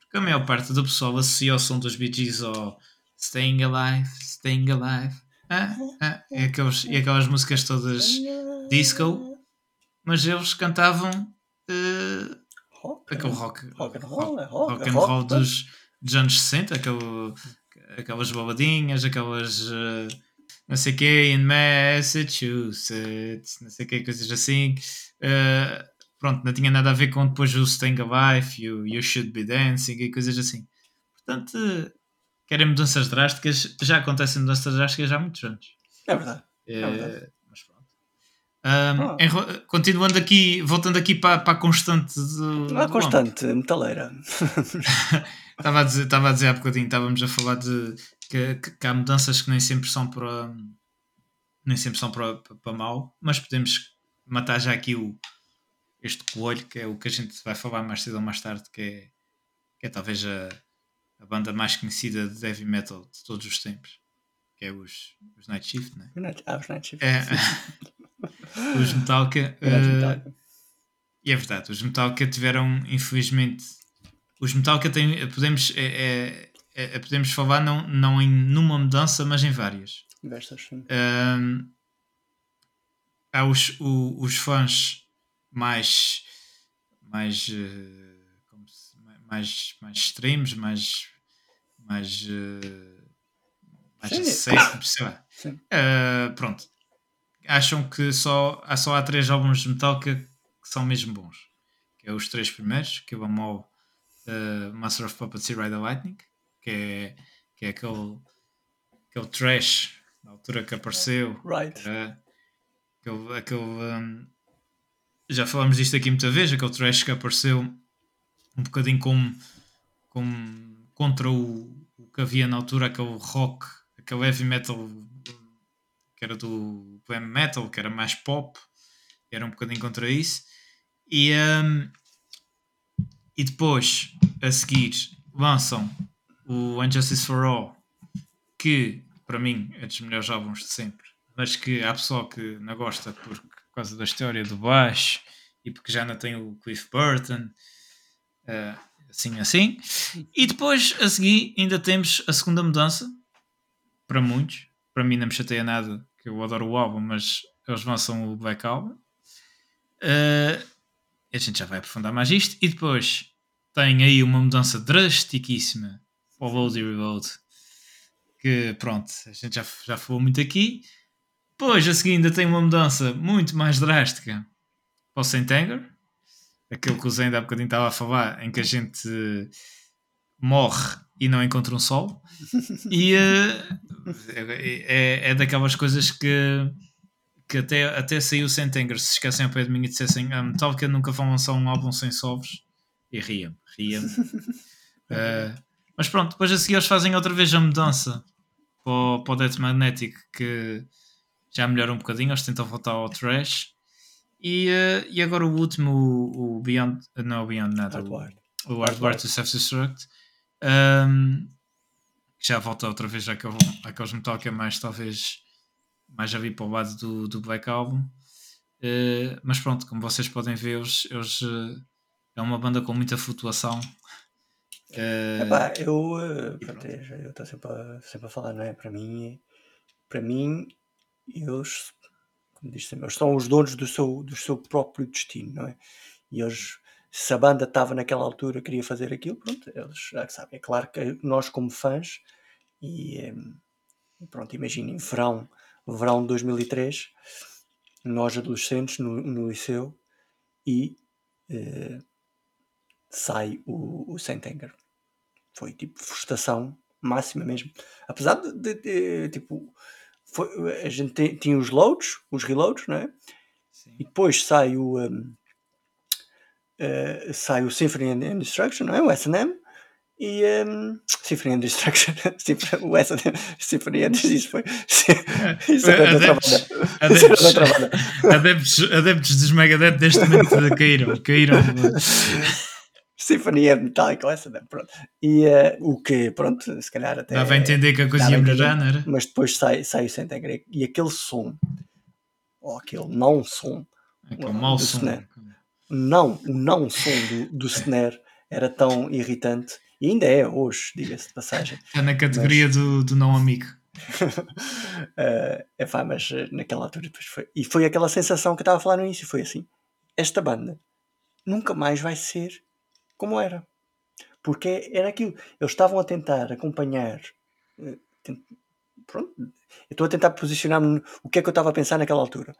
Porque a maior parte do pessoal associa o som dos Bee Gees ao Staying Alive, Staying Alive. Ah, ah, e, aqueles, e aquelas músicas todas disco, mas eles cantavam uh, rock, aquele rock, rock and roll, rock, é rock, rock and roll rock, dos, dos anos 60, aquele, aquelas baladinhas, aquelas uh, não sei o que, in Massachusetts, não sei o que, coisas assim. Uh, pronto, não tinha nada a ver com depois o Staying Alive e o You Should Be Dancing e coisas assim. Portanto, querem mudanças drásticas, já acontecem mudanças drásticas há muitos anos. É verdade. É verdade. Um, ah. em, continuando aqui, voltando aqui para, para a constante. A constante metaleira. estava, a dizer, estava a dizer há bocadinho, estávamos a falar de que, que, que, há mudanças que nem sempre são para. nem sempre são para, para, para mal, mas podemos matar já aqui o, este coelho, que é o que a gente vai falar mais cedo ou mais tarde, que é, que é talvez a, a banda mais conhecida de heavy metal de todos os tempos, que é os, os Night Shift, né? Ah, os Night Shift. É, os Metallica. Uh, e é verdade, os Metallica tiveram, infelizmente, os Metallica têm, podemos, é, é, é, podemos falar não, não em numa mudança, mas em várias. Diversas, sim. Há os, o, os fãs mais mais uh, se, mais mais extremos mais mais uh, mais sei lá. Uh, pronto acham que só há só há três álbuns de Metallica que são mesmo bons que é os três primeiros que é o Amol uh, Master of Puppets e Ride the Lightning que é que é aquele aquele trash na altura que apareceu right. aquele, aquele um, já falámos disto aqui muita vez, aquele trash que apareceu um bocadinho como, como contra o, o que havia na altura, aquele rock, aquele heavy metal que era do glam metal, que era mais pop, era um bocadinho contra isso. E, um, e depois, a seguir, lançam o Injustice for All, que para mim é dos melhores álbuns de sempre, mas que há pessoal que não gosta porque por causa da história do baixo e porque já não tem o Cliff Burton, uh, assim assim. E depois, a seguir, ainda temos a segunda mudança, para muitos. Para mim não me chateia nada, que eu adoro o álbum, mas eles lançam o Black Album. Uh, a gente já vai aprofundar mais isto. E depois tem aí uma mudança drastiquíssima para o Load Reload. Que pronto, a gente já, já falou muito aqui. Depois, a seguir, ainda tem uma mudança muito mais drástica para o Saint Anger, aquele que o Zé ainda há bocadinho estava a falar, em que a gente morre e não encontra um sol. E uh, é, é daquelas coisas que, que até, até saiu o Saint Anger, se esquecem ao pé de mim e dissessem ah, Metallica nunca vão lançar um álbum sem solos. E ria-me, ria-me. uh, mas pronto, depois a seguir eles fazem outra vez a mudança para o, para o Death Magnetic, que já melhora um bocadinho, eles tentam voltar ao trash. E, uh, e agora o último, o, o Beyond, não o Beyond nada, o Hardware to Self-Destruct, um, já volta outra vez àquele, àqueles Metallica mais talvez mais já vi para o lado do, do Black Album. Uh, mas pronto, como vocês podem ver, eles, eles uh, é uma banda com muita flutuação. Uh, Epá, eu estou sempre a, sempre a falar, não é? Para mim, para mim, eles, como diz sempre, eles são os donos do seu, do seu próprio destino, não é? E eles, se a banda estava naquela altura, queria fazer aquilo, pronto, eles já sabem. É claro que nós, como fãs, e pronto, imaginem, verão, verão de 2003, nós adolescentes no, no liceu, e eh, sai o, o Saint Anger. Foi tipo frustração máxima mesmo. Apesar de, de, de tipo, foi, a gente tinha os loads, os reloads, não é? Sim. E depois sai o um, uh, eh, sai o Symphony and Destruction, não é? O S&M e um, Symphony and Destruction, o S&M, Symphony and isso foi isso era adeptos, adeptos, adeptos, adeptos dos Megadeth deste momento caíram, caíram Sinfonia metálica, essa, pronto. E uh, o que, pronto, se calhar até. Dava a entender que a coisa ia melhorar, não era? Mas depois sai, sai o Sentegre e aquele som, ou aquele não som, aquele mau som. Não, o não som do, do snare era tão irritante, e ainda é hoje, diga-se de passagem. É na categoria mas... do, do não amigo. uh, é pá, mas eh, naquela altura depois foi. E foi aquela sensação que eu estava a falar no início: foi assim, esta banda nunca mais vai ser como era. Porque era aquilo. Eles estavam a tentar acompanhar. Eh, pronto, eu estou a tentar posicionar-me o que é que eu estava a pensar naquela altura.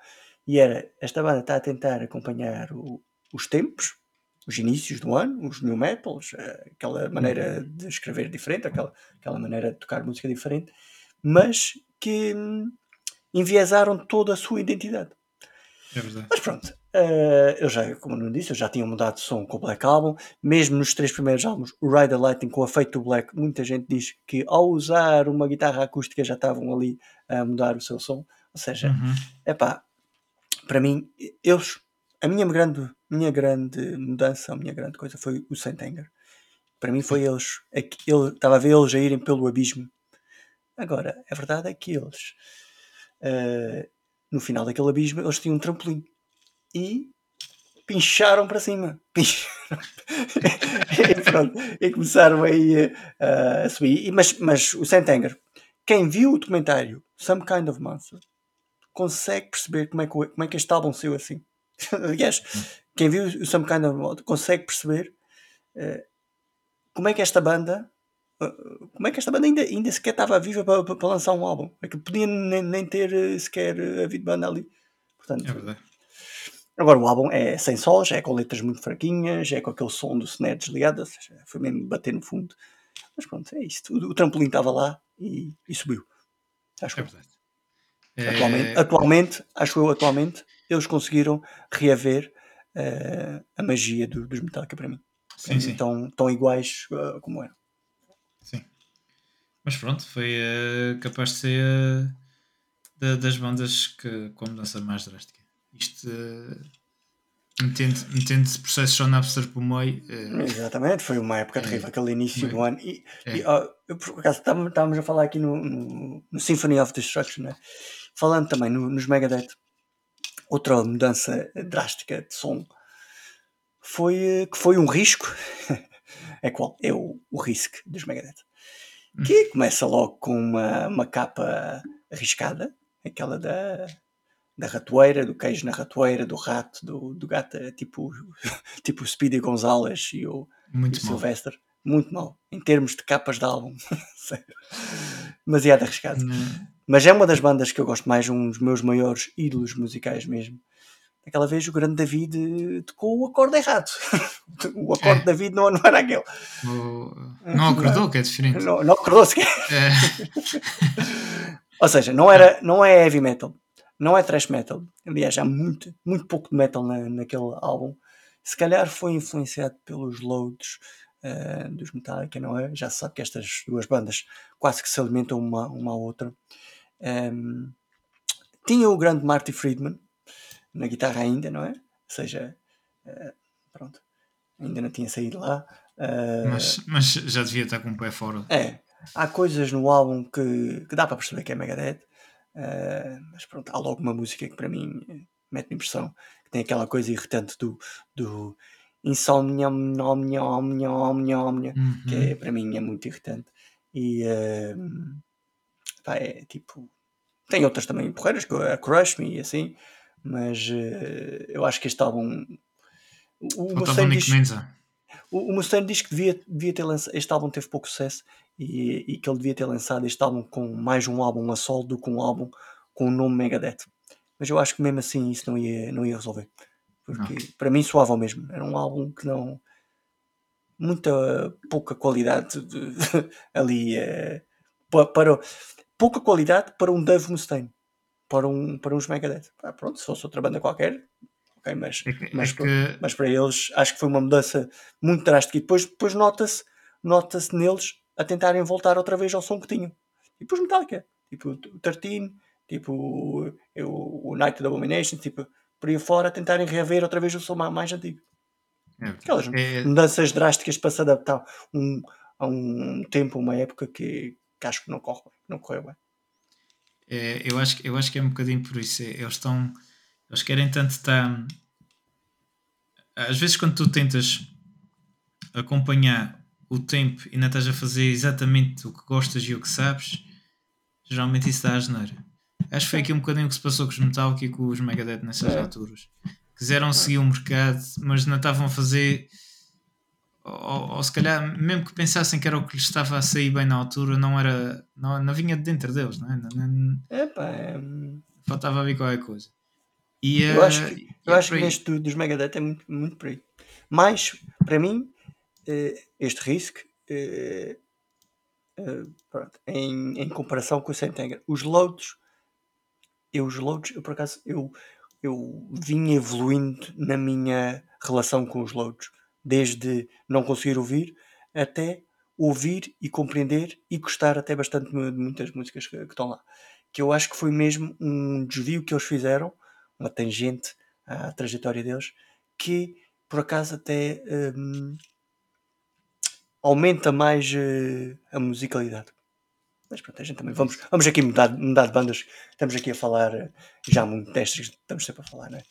E era, esta banda está a tentar acompanhar o, os tempos, os inícios do ano, os new metals, eh, aquela maneira de escrever diferente, aquela, aquela maneira de tocar música diferente, mas que hum, enviesaram toda a sua identidade. É verdade. Mas pronto, uh, eu já, como não disse, eu já tinha mudado de som com o Black Album. Mesmo nos três primeiros álbuns, o Ride the Lightning com o efeito do Black, muita gente diz que ao usar uma guitarra acústica já estavam ali a mudar o seu som. Ou seja, é uhum. pá, para mim, eles, a minha grande, minha grande mudança, a minha grande coisa foi o Saint Anger. Para mim foi eles, é ele, estava a ver eles a irem pelo abismo. Agora, a verdade é que eles, uh, no final daquele abismo, eles tinham um trampolim. E pincharam para cima. Pincharam. e, pronto, e começaram aí uh, a subir. E, mas, mas o Saint Anger, quem viu o documentário Some Kind of Monster, consegue perceber como é que, como é que este álbum saiu assim. Aliás, quem viu o Some Kind of Monster consegue perceber uh, como é que esta banda como é que esta banda ainda, ainda sequer estava viva para, para, lançar um álbum? É que podia nem, nem ter eh, sequer eh, havido banda ali. Portanto, é verdade. Agora o álbum é sem solos, é com letras muito fraquinhas, é com aquele som do snare desligado, seja, foi mesmo bater no fundo. Mas pronto, é isto. O, o trampolim estava lá e, e subiu. Acho é verdade. Atualmente, é... atualmente, acho eu, atualmente, eles conseguiram reaver uh, a magia do, dos Metallica para mim. Sim, sim. Tão, tão iguais uh, como eram. Sim. Mas pronto, foi uh, capaz de ser uh, das bandas que, com mudança mais drástica. Isto metendo, metendo processos só Napster por meio. Exatamente, foi uma época terrível, aquele início do ano. E, é. e eu, por acaso estávamos a falar aqui no, no, no, Symphony of Destruction, né? falando também no, nos Megadeth, outra mudança drástica de som foi, que foi um risco. é qual? É o, o Risk dos Megadeth. Que começa logo com uma, uma capa arriscada, aquela da, da ratoeira, do queijo na ratoeira, do rato, do, do gato, tipo, tipo o Speedy Gonzalez e o, Muito o Sylvester. Muito mal, em termos de capas de álbum. Demasiado arriscado. Hum. Mas é uma das bandas que eu gosto mais, um dos meus maiores ídolos musicais mesmo. Aquela vez o grande David eh, tocou o acorde errado. o acorde é. David não, não era aquele. O... Não acordou, que é diferente. Não, não acordou sequer. É. Ou seja, não, era, não é heavy metal, não é thrash metal. Aliás, há muito, muito pouco de metal na, naquele álbum. Se calhar foi influenciado pelos loads uh, dos Metallica, não é? Já se sabe que estas duas bandas quase que se alimentam uma, uma à outra. Um, tinha o grande Marty Friedman, na guitarra ainda, não é? Ou seja, uh, pronto, ainda não tinha saído lá. Uh, mas, mas já devia estar com o pé fora. É, há coisas no álbum que, que dá para perceber que é Megadeth, uh, mas pronto, há logo uma música que para mim mete impressão, que tem aquela coisa irritante do, do insomnia, omnia, omnia, omnia, omnia, uhum. que é, para mim é muito irritante. E uh, pá, é tipo. Tem outras também porreiras, a Crush Me e assim, mas uh, eu acho que este álbum. O, o Mustaine diz, o, o Mustaine diz que devia, devia ter lançado. Este álbum teve pouco sucesso e, e, que ele devia ter lançado este álbum com mais um álbum a solo do que um álbum com o nome Megadeth. Mas eu acho que mesmo assim isso não ia, não ia resolver. Porque não. para mim soava mesmo. Era um álbum que não. Muita pouca qualidade de, ali. Uh, para, para, pouca qualidade para um Dave Mustaine para, um, para uns Megadeth. Ah, pronto, se fosse outra banda qualquer, ok, mas, é que, mas, é que... mas para eles acho que foi uma mudança muito drástica. E depois, depois nota-se nota neles a tentarem voltar outra vez ao som que tinham. E depois Metallica, tipo o 13, tipo o, o Night of Abomination, tipo por aí fora a tentarem reaver outra vez o som mais antigo. É, Aquelas é... mudanças drásticas para se adaptar um, a um tempo, uma época que, que acho que não, corre, não correu bem. É, eu, acho, eu acho que é um bocadinho por isso. É, eles estão. Eles querem tanto estar. Às vezes, quando tu tentas acompanhar o tempo e não estás a fazer exatamente o que gostas e o que sabes, geralmente isso dá a geneira. Acho que foi aqui um bocadinho o que se passou com os Metallica e com os Megadeth nessas é. alturas. Quiseram seguir o mercado, mas não estavam a fazer ou, ou, se calhar, mesmo que pensassem que era o que lhes estava a sair bem na altura, não era. Não, não vinha de dentro deles, não é? Não, não, Epa, é... Faltava a ver qualquer coisa. E, eu acho, que, eu acho que neste dos Megadeth é muito, muito por aí. Mas, para mim, eh, este Risk, eh, eh, pronto, em, em comparação com o Sentenger, os loads, eu os loads, eu por acaso, eu eu vim evoluindo na minha relação com os loads, desde não conseguir ouvir até ouvir e compreender e gostar até bastante de muitas músicas que, que estão lá. Que eu acho que foi mesmo um desvio que eles fizeram, uma tangente à trajetória deles, que por acaso até um, aumenta mais uh, a musicalidade. Mas pronto, a gente também vamos, vamos aqui mudar, mudar de bandas. Estamos aqui a falar uh, já muito destes, estamos sempre a falar, não é?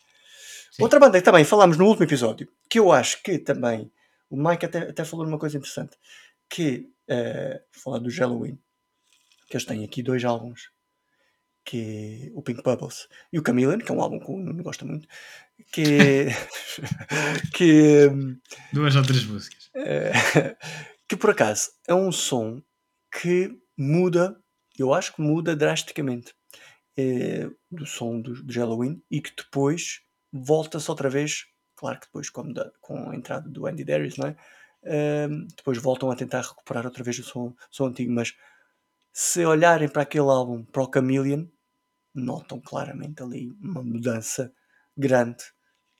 Sim. Outra banda que também falámos no último episódio, que eu acho que também o Mike até, até falou numa coisa interessante, que uh, falar do Halloween, que eles têm aqui dois álbuns, que é o Pink Bubbles e o Chameleon, que é um álbum que o Nuno gosta muito, que que duas ou três músicas uh, que por acaso é um som que muda, eu acho que muda drasticamente uh, do som do, do Halloween e que depois volta-se outra vez, claro que depois com, da, com a entrada do Andy Darius, não é? Uh, depois voltam a tentar recuperar outra vez o som, som antigo, mas se olharem para aquele álbum, para o Chameleon, notam claramente ali uma mudança grande,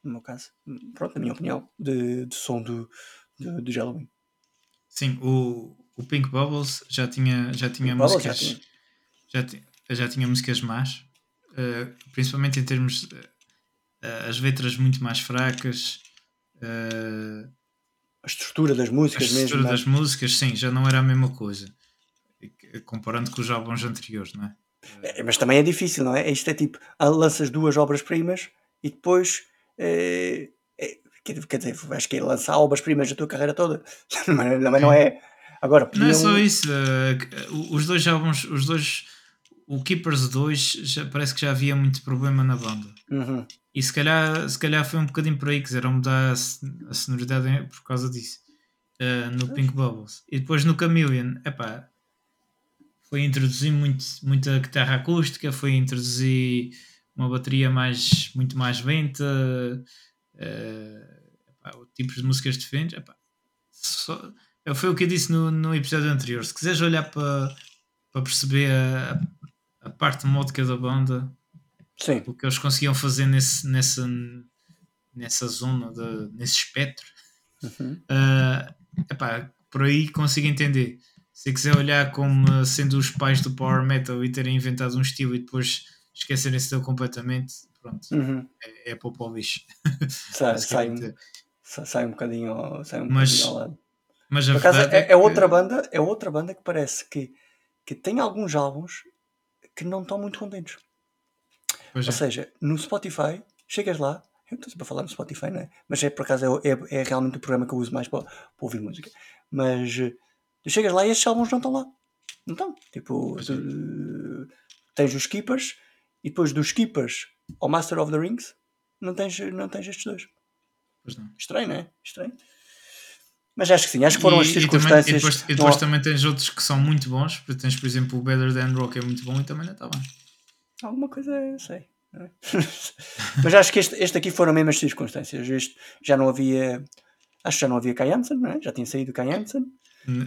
no meu caso, pronto, na minha opinião, de, de som do, do, do Halloween. Sim, o, o Pink Bubbles já tinha, já tinha Pink músicas. Já tinha. Já, já tinha músicas más, uh, principalmente em termos. Uh, as letras muito mais fracas. Uh, a estrutura das músicas a estrutura mesmo, das é? músicas, sim, já não era a mesma coisa. Comparando com os álbuns anteriores, não é? é mas também é difícil, não é? Isto é tipo, ah, lanças duas obras-primas e depois. É, é, quer dizer, vais querer lançar obras-primas da tua carreira toda. Também não é. Agora, podiam... Não é só isso. Uh, os dois álbuns, os dois. O Keepers 2 já, parece que já havia muito problema na banda. Uhum. E se calhar, se calhar foi um bocadinho por aí, quiseram mudar a, a sonoridade por causa disso. Uh, no Pink Bubbles. E depois no Chameleon, epá, foi introduzir muito, muita guitarra acústica, foi introduzir uma bateria mais, muito mais lenta, uh, tipos de músicas diferentes. Epá, só, foi o que eu disse no, no episódio anterior. Se quiseres olhar para, para perceber a, a parte módica da banda, Sim. o que eles conseguiam fazer nesse, nessa, nessa zona, de, nesse espectro, uhum. uh, epá, por aí consigo entender. Se quiser olhar como sendo os pais do Power Metal e terem inventado um estilo e depois esquecerem-se dele completamente, pronto, uhum. é, é para o lixo. Sai, sai, um, sai um bocadinho, sai um mas, bocadinho ao lado. Mas a Por acaso, é, é, outra banda, é outra banda que parece que, que tem alguns álbuns que não estão muito contentes. Pois Ou é. seja, no Spotify, chegas lá, eu estou sempre a falar no Spotify, não é? Mas é por acaso é, é, é realmente o programa que eu uso mais para, para ouvir música. Mas Tu chegas lá e estes álbuns não estão lá. Não estão. Tipo, tu, é. tens os Keepers e depois dos Keepers ao Master of the Rings não tens, não tens estes dois. Estranho, não é? Estranho. Mas acho que sim, acho que foram e, as circunstâncias. E, também, e depois, e depois também tens outros que são muito bons. Tens, por exemplo, o Better Than Rock é muito bom e também não está bem. Alguma coisa eu sei. É? Mas acho que este, este aqui foram mesmo as circunstâncias. Este já não havia. Acho que já não havia Kai Hansen, não é? Já tinha saído Kai Hansen.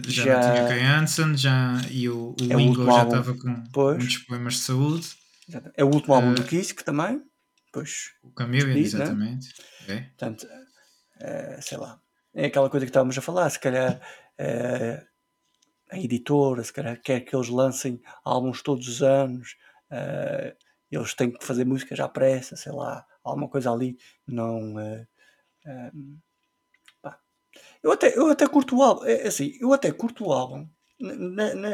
Já, já tinha Kai Hansen já, e o, o é Wingo já estava com pois. muitos problemas de saúde. É o último álbum uh, do que também. Pois, o Chameleon, exatamente. Né? É. Portanto, uh, sei lá. É aquela coisa que estávamos a falar. Se calhar uh, a editora, se calhar quer que eles lancem álbuns todos os anos. Eles têm que fazer músicas à pressa, sei lá. Alguma coisa ali. Não. Eu até, eu até curto o álbum, é, é assim, eu até curto o álbum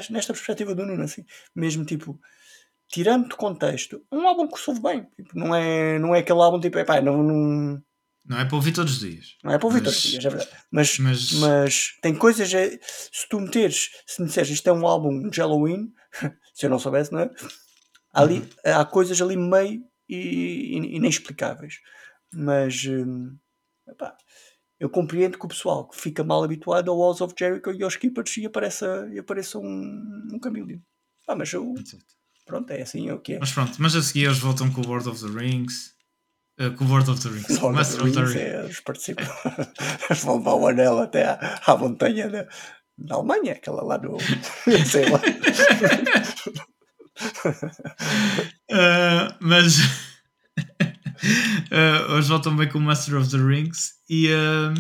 nesta perspectiva do Nuno, assim, mesmo tipo, tirando de contexto, um álbum que soube bem, tipo, não, é, não é aquele álbum tipo, epá, não, não, não é para ouvir todos os dias. Não é para ouvir mas, todos os dias, é verdade. Mas, mas... mas tem coisas. É, se tu meteres, se me disseres isto é um álbum de Halloween, se eu não soubesse, não é? Ali, uhum. Há coisas ali meio inexplicáveis. Mas. Hum, epá, eu compreendo que o pessoal que fica mal habituado ao Walls of Jericho e aos Keepers e apareça, e apareça um, um Chameleon. Ah, mas eu. Pronto, é assim, é o que é. Mas pronto, mas a seguir eles voltam com o World of the Rings. Uh, com o World of the Rings. Lord Master of the Rings. É, eles participam. eles vão levar o anel até à, à montanha da, da Alemanha, aquela lá do. sei lá. Uh, mas. uh, hoje voltam bem com o Master of the Rings e, uh,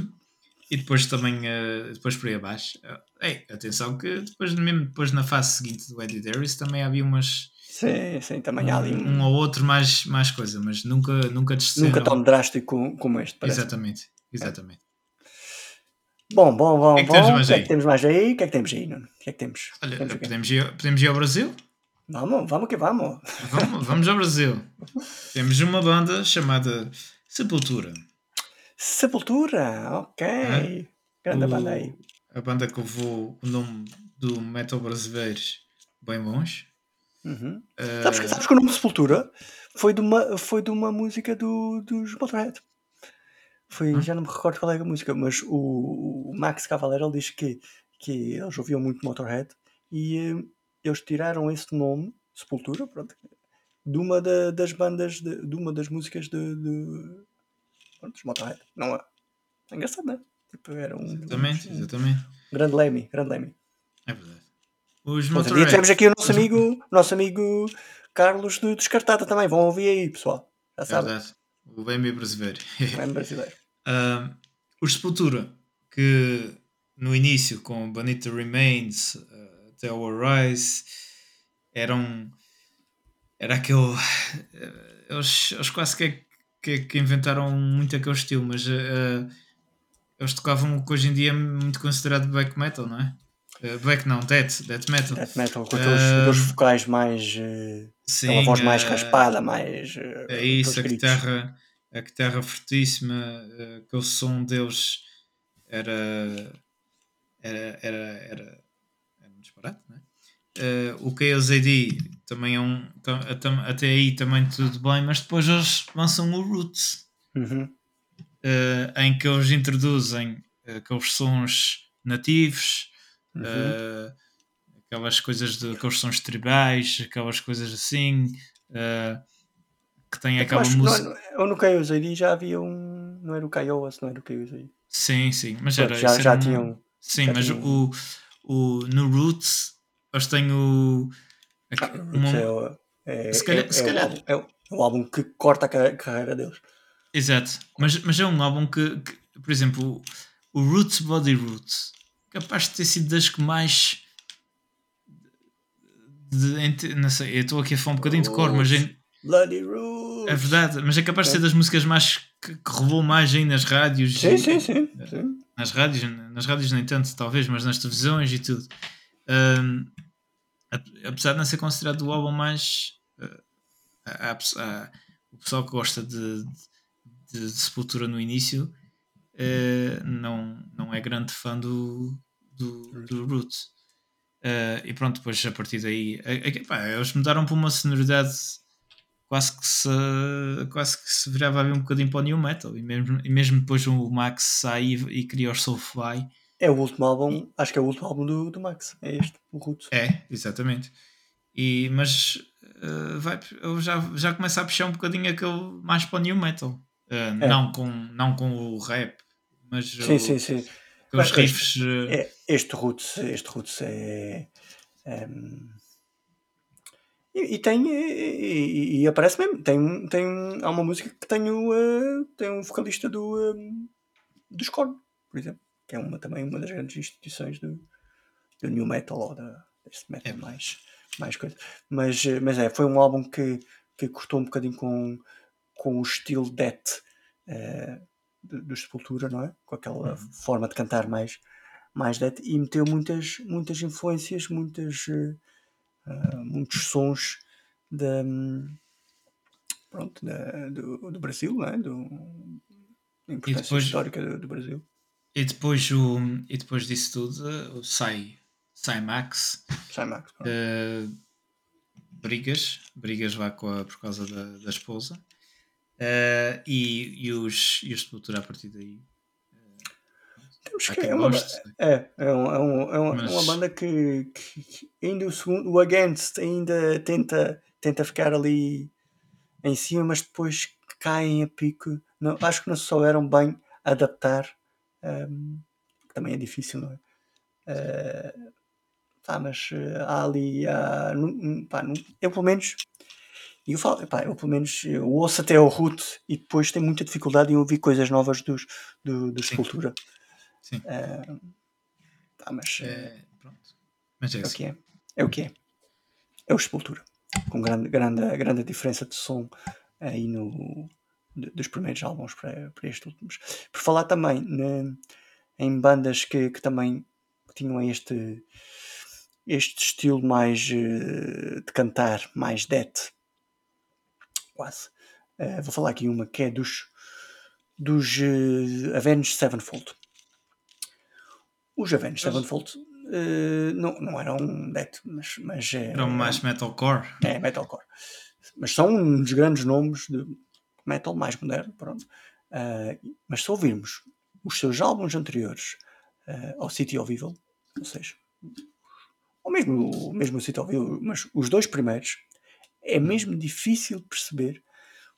e depois também uh, depois por aí abaixo. Ei, atenção que depois, mesmo depois na fase seguinte do Eddie Darius também havia umas. Sim, sim, também há ali um, um ou outro mais, mais coisa, mas nunca, nunca desceram. Nunca tão drástico como este, parece. Exatamente, exatamente. É. Bom, bom, bom, que é que bom. O que é que temos mais aí? O que é que temos aí, Nuno? O que é que temos? Olha, temos podemos, ir, podemos ir ao Brasil? Vamos, vamos que vamos. Vamos, vamos ao Brasil. Temos uma banda chamada Sepultura. Sepultura, ok. É? Grande o, banda aí. A banda que levou o nome do metal brasileiro bem longe. Uhum. Uh... Sabes, sabes, que o nome Sepultura foi de uma, foi de uma música do, dos Motorhead. Foi, hum? Já não me recordo qual é a música, mas o, o Max Cavalera ele diz que, que eles ouviam muito Motorhead e eh, eles tiraram esse nome, Sepultura, pronto, de uma da, das bandas, de, de, uma das músicas de, de pronto, dos Motorhead. Não é? é engraçado, não é? Tipo, era um, exatamente, um, exatamente. grande Lemmy, grande Lemmy. É verdade. Os Motorhead. temos aqui o nosso amigo, nosso amigo Carlos do Descartada também. Vão ouvir aí, pessoal. Já sabem. É verdade. O Lemmy brasileiro. O Lemmy brasileiro. uh, os Sepultura, que no início com Bonita Remains, uh, até o Arise. Eram era aquele eles, eles quase que, que, que, inventaram muito aquele estilo mas uh, eles tocavam o que hoje em dia é muito considerado black metal não é? Uh, black não, death, death metal. Death metal com aqueles, uh, aqueles vocais mais uh, sim, uma voz mais raspada mais é isso, a guitarra a guitarra fortíssima aquele som deles era era, era, era disparate, né? Uh, o KOZD também é um. Até aí também tudo bem, mas depois eles lançam o Roots, uhum. uh, em que eles introduzem uh, aqueles sons nativos, uhum. uh, aquelas coisas de aqueles sons tribais, aquelas coisas assim. que tem é aquela música. Não, no KOZD já havia um. Não era o Kaiowas, não era o KOZD. Sim, sim, mas era. Já, já tinham. Sim, já mas tinham... o o, no Roots eles têm o. Ah, uma, é, é, se calhar, é, se calhar. É, o, é o álbum que corta a carreira deles. Exato, mas, mas é um álbum que, que, por exemplo, o, o Roots Body Roots, capaz de ter sido das que mais. De, de, não sei, eu estou aqui a falar um bocadinho de cor, mas. Em, Bloody Roots! É verdade, mas é capaz de ser das músicas mais que, que rolou mais aí nas rádios. Sim, e, sim, sim. sim nas rádios, nas rádios nem tanto, talvez, mas nas televisões e tudo. Um, apesar de não ser considerado o álbum mais. Uh, a, a, o pessoal que gosta de, de, de Sepultura no início uh, não, não é grande fã do, do, do Roots. Uh, e pronto, depois a partir daí. Pá, eles mudaram para uma sonoridade quase que se, quase que se virava um bocadinho para o new metal. E mesmo, e mesmo depois o Max sai e, e cria o Soulfly. É o último álbum, acho que é o último álbum do, do Max, é este, o Roots. É, exatamente. E, mas uh, vai, eu já, já começo a puxar um bocadinho aquele mais para o new metal. Uh, é. não, com, não com o rap, mas sim, o, sim, sim. os riffs. Este, uh... é, este Roots, este Roots é. é e, e tem. E, e, aparece mesmo. Tem, tem, há uma música que tem o, uh, tem um vocalista do, um, do Scorn, por exemplo. Que é uma, também uma das grandes instituições do, do New Metal ou da, deste metal é. mais, mais coisa. Mas, eh, mas é, foi um álbum que, que cortou um bocadinho com, com o estilo death uh, do Sepultura, não é? Com aquela uhum. forma de cantar mais, mais death e meteu muitas, muitas influências, muitas. Uh, uh, muitos sons da, pronto, da, do, do, Brasil, não é? do, da importância depois, histórica do, do, Brasil. E depois, o, e depois disso tudo, sai, sai Max. Sai Max. Uh, brigas, brigas lá a, por causa da, da esposa. Uh, e, e, os, e os Sepultura a partir daí temos que, é, uma, é, é, um, é, um, é, uma, Mas... uma banda que, que, ainda o, segundo, o Against ainda tenta, tenta ficar ali em cima, mas depois caem a pico. Não, acho que não souberam bem adaptar. Um, também é difícil, não é? Uh, pá, mas uh, há ali. Há, pá, eu, pelo menos, eu falo, epá, eu pelo menos eu ouço até ao root e depois tenho muita dificuldade em ouvir coisas novas dos, do, do Sepultura. Sim. Uh, ah, mas, é, pronto. mas é, é o que é. É o que é. É o Sepultura. Com grande, grande, grande diferença de som aí no, dos primeiros álbuns para, para estes últimos. Por falar também em bandas que, que também tinham este, este estilo mais uh, de cantar, mais death, quase. Uh, vou falar aqui uma que é dos, dos uh, Avenged Sevenfold. Os Avenged Sevenfold uh, não, não eram death, mas, mas eram mais metalcore. É, metalcore. Mas são uns grandes nomes de metal mais moderno, pronto. Uh, mas se ouvirmos os seus álbuns anteriores uh, ao City of Evil, ou seja, ou mesmo, mesmo o City of Evil, mas os dois primeiros, é mesmo difícil perceber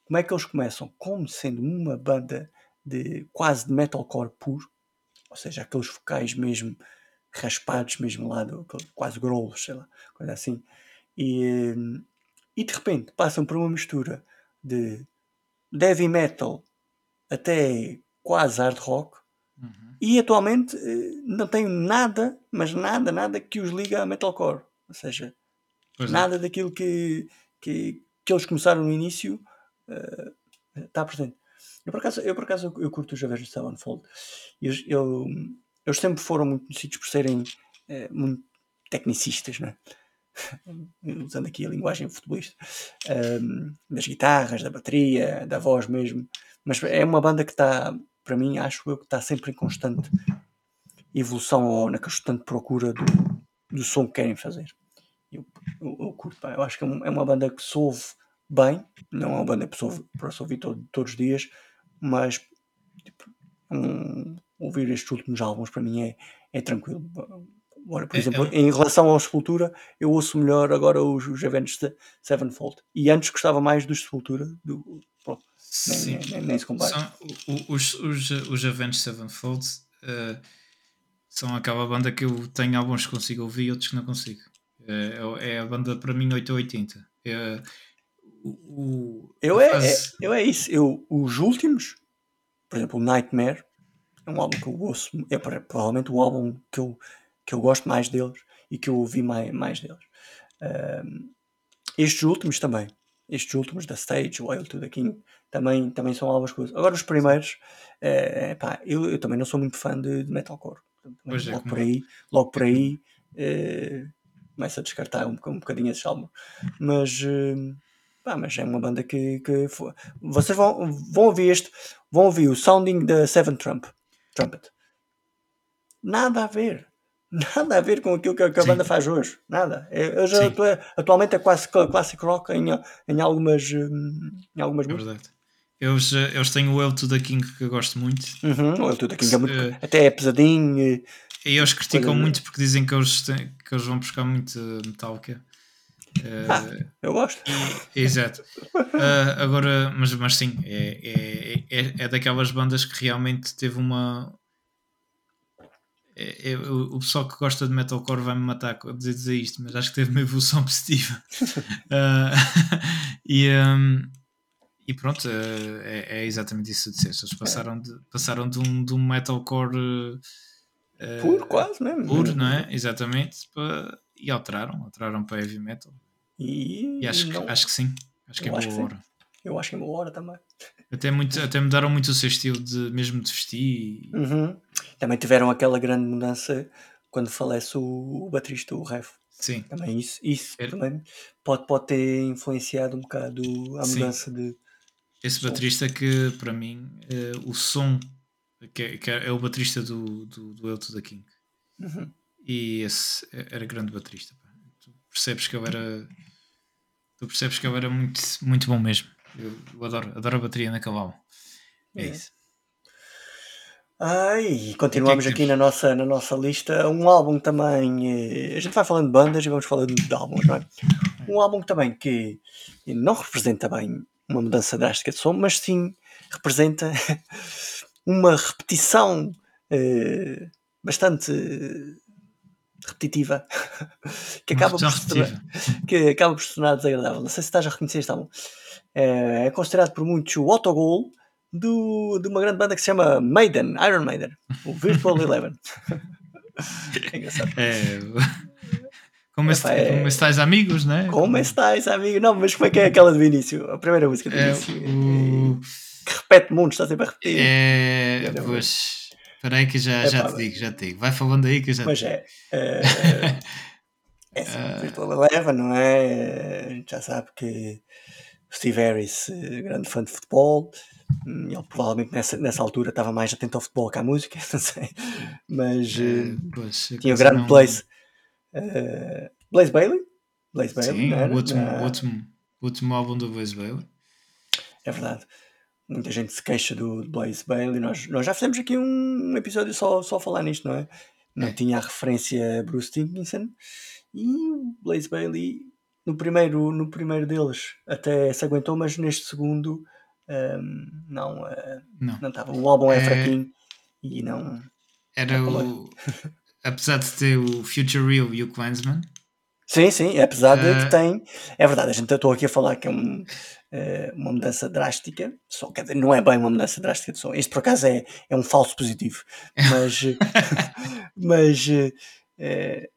como é que eles começam como sendo uma banda de quase de metalcore puro, ou seja, aqueles vocais mesmo raspados, mesmo lá, do, quase growls, sei lá, coisa assim, e, e de repente passam por uma mistura de heavy metal até quase hard rock, uhum. e atualmente eh, não tenho nada, mas nada, nada que os liga a metalcore, ou seja, pois nada é. daquilo que, que, que eles começaram no início uh, está presente. Eu por acaso, eu, por acaso eu, curto os Avenged Sevenfold. Eu, eu, eles sempre foram muito conhecidos por serem uh, muito tecnicistas, né? usando aqui a linguagem futebolista, um, das guitarras, da bateria, da voz mesmo. Mas é uma banda que está, para mim, acho eu que está sempre em constante evolução ou na constante procura do, do som que querem fazer. Eu, eu, eu curto, pá. eu acho que é, é uma banda que se ouve bem, não é uma banda para se ouvir, para se ouvir todo, todos os dias, mas tipo, um, ouvir estes últimos álbuns para mim é, é tranquilo. Ora, por é, exemplo, é... em relação ao Sepultura, eu ouço melhor agora os, os Avenged Sevenfold. E antes gostava mais dos Sepultura. Do, pronto, nem, nem, nem, se compara. São, os, os, os Avenged Sevenfold uh, são aquela banda que eu tenho álbuns que consigo ouvir e outros que não consigo. É, é a banda para mim 880. É, o, eu, é, é, eu é isso. Eu, os últimos, por exemplo, o Nightmare, é um álbum que eu ouço, é provavelmente o álbum que eu, que eu gosto mais deles e que eu ouvi mais, mais deles. estes últimos também, estes últimos da Stage, Oil to the King, também, também são álbuns que eu ouço. Agora, os primeiros, é, pá, eu, eu também não sou muito fã de, de metalcore. É, logo, por aí, logo por aí, é, começo a descartar um, um bocadinho esses álbuns. Mas. Uh, Pá, mas é uma banda que, que vocês vão, vão ouvir este, vão ouvir o sounding da Seven Trump, Trumpet. Nada a ver. Nada a ver com aquilo que, a banda faz hoje. Nada. É, hoje, atualmente é quase classic rock em, em algumas, hum, em algumas é músicas. Eles, eles têm o El to the King que eu gosto muito. Uhum, o El to the King é muito, uh, até é pesadinho. E, e eles criticam muito porque dizem que eles, têm, que eles vão buscar muito Metallica. Ah, eu gosto. Exato. Uh, agora, mas, mas sim, é, é, é, é, daquelas bandas que realmente teve uma. É, é, o, pessoal que gosta de metalcore vai me matar a dizer, dizer isto, mas acho que teve uma evolução positiva. uh, e, um, e pronto, é, é, exatamente isso que disseste. Eles passaram de, passaram de, um, de um metalcore. puro, quase mesmo. Puro, não é? Exatamente. Para, e alteraram, alteraram para heavy metal. E, e acho, não, que, acho que sim. Acho que é boa que hora. Eu acho que é boa hora também. Até, muito, até mudaram muito o seu estilo de, mesmo de vestir. Uhum. Também tiveram aquela grande mudança quando falece o, o baterista, o Ref. Sim. Também isso, isso Era... também pode, pode ter influenciado um bocado a mudança Sim. de. Esse som. baterista que para mim é, o som que é, que é, o baterista do, do, do da King. Uhum. E esse era grande baterista. Tu percebes que eu era. Tu percebes que eu era muito, muito bom mesmo. Eu, eu adoro, adoro a bateria na cavalo. É, é. isso. Ai, continuamos aqui na nossa, na nossa lista. Um álbum também. Eh, a gente vai falando de bandas e vamos falando de álbuns, não é? Um álbum também que não representa bem uma mudança drástica de som, mas sim representa uma repetição eh, bastante repetitiva que acaba, por se tornar, que acaba por se tornar desagradável. Não sei se estás a reconhecer este álbum. É, é considerado por muitos o autogol do, de uma grande banda que se chama Maiden, Iron Maiden, o Virtual Eleven. é engraçado. É... Como, é, como estás amigos, né? Como estás amigo? Não, mas como é que é aquela do início? A primeira música do é, início. O... Que repete muito, está sempre a repetir. É, pois. Espera aí que já, é, já te digo, já te digo. Vai falando aí que eu já pois te digo. é. é, é assim, Virtual Eleven, não é? A gente já sabe que Steve Harris, eh, grande fã de futebol, hum, ele provavelmente nessa, nessa altura estava mais atento ao futebol que à música, não sei. Mas é, pois, tinha o grande não... Blaze. Uh, Blaze Bailey? Blaze Bailey, Sim, o último, uh, último, último álbum do Blaze Bailey. É verdade muita gente se queixa do Blaze Bailey. Nós, nós já fizemos aqui um episódio só, só a falar nisto, não é? Não é. tinha a referência a Bruce Dickinson e o Blaze Bailey no primeiro, no primeiro deles até se aguentou, mas neste segundo um, não, uh, não. não estava. O álbum é, é fraquinho e não. Era o. apesar de ter o Future Real e o Clansman. Sim, sim, apesar uh, de que eh, tem. É verdade, a gente estou aqui a falar que é um, uh, uma mudança drástica, só, dizer, não é bem uma mudança drástica de som. Isto por acaso é, é um falso positivo, mas, mas, uh,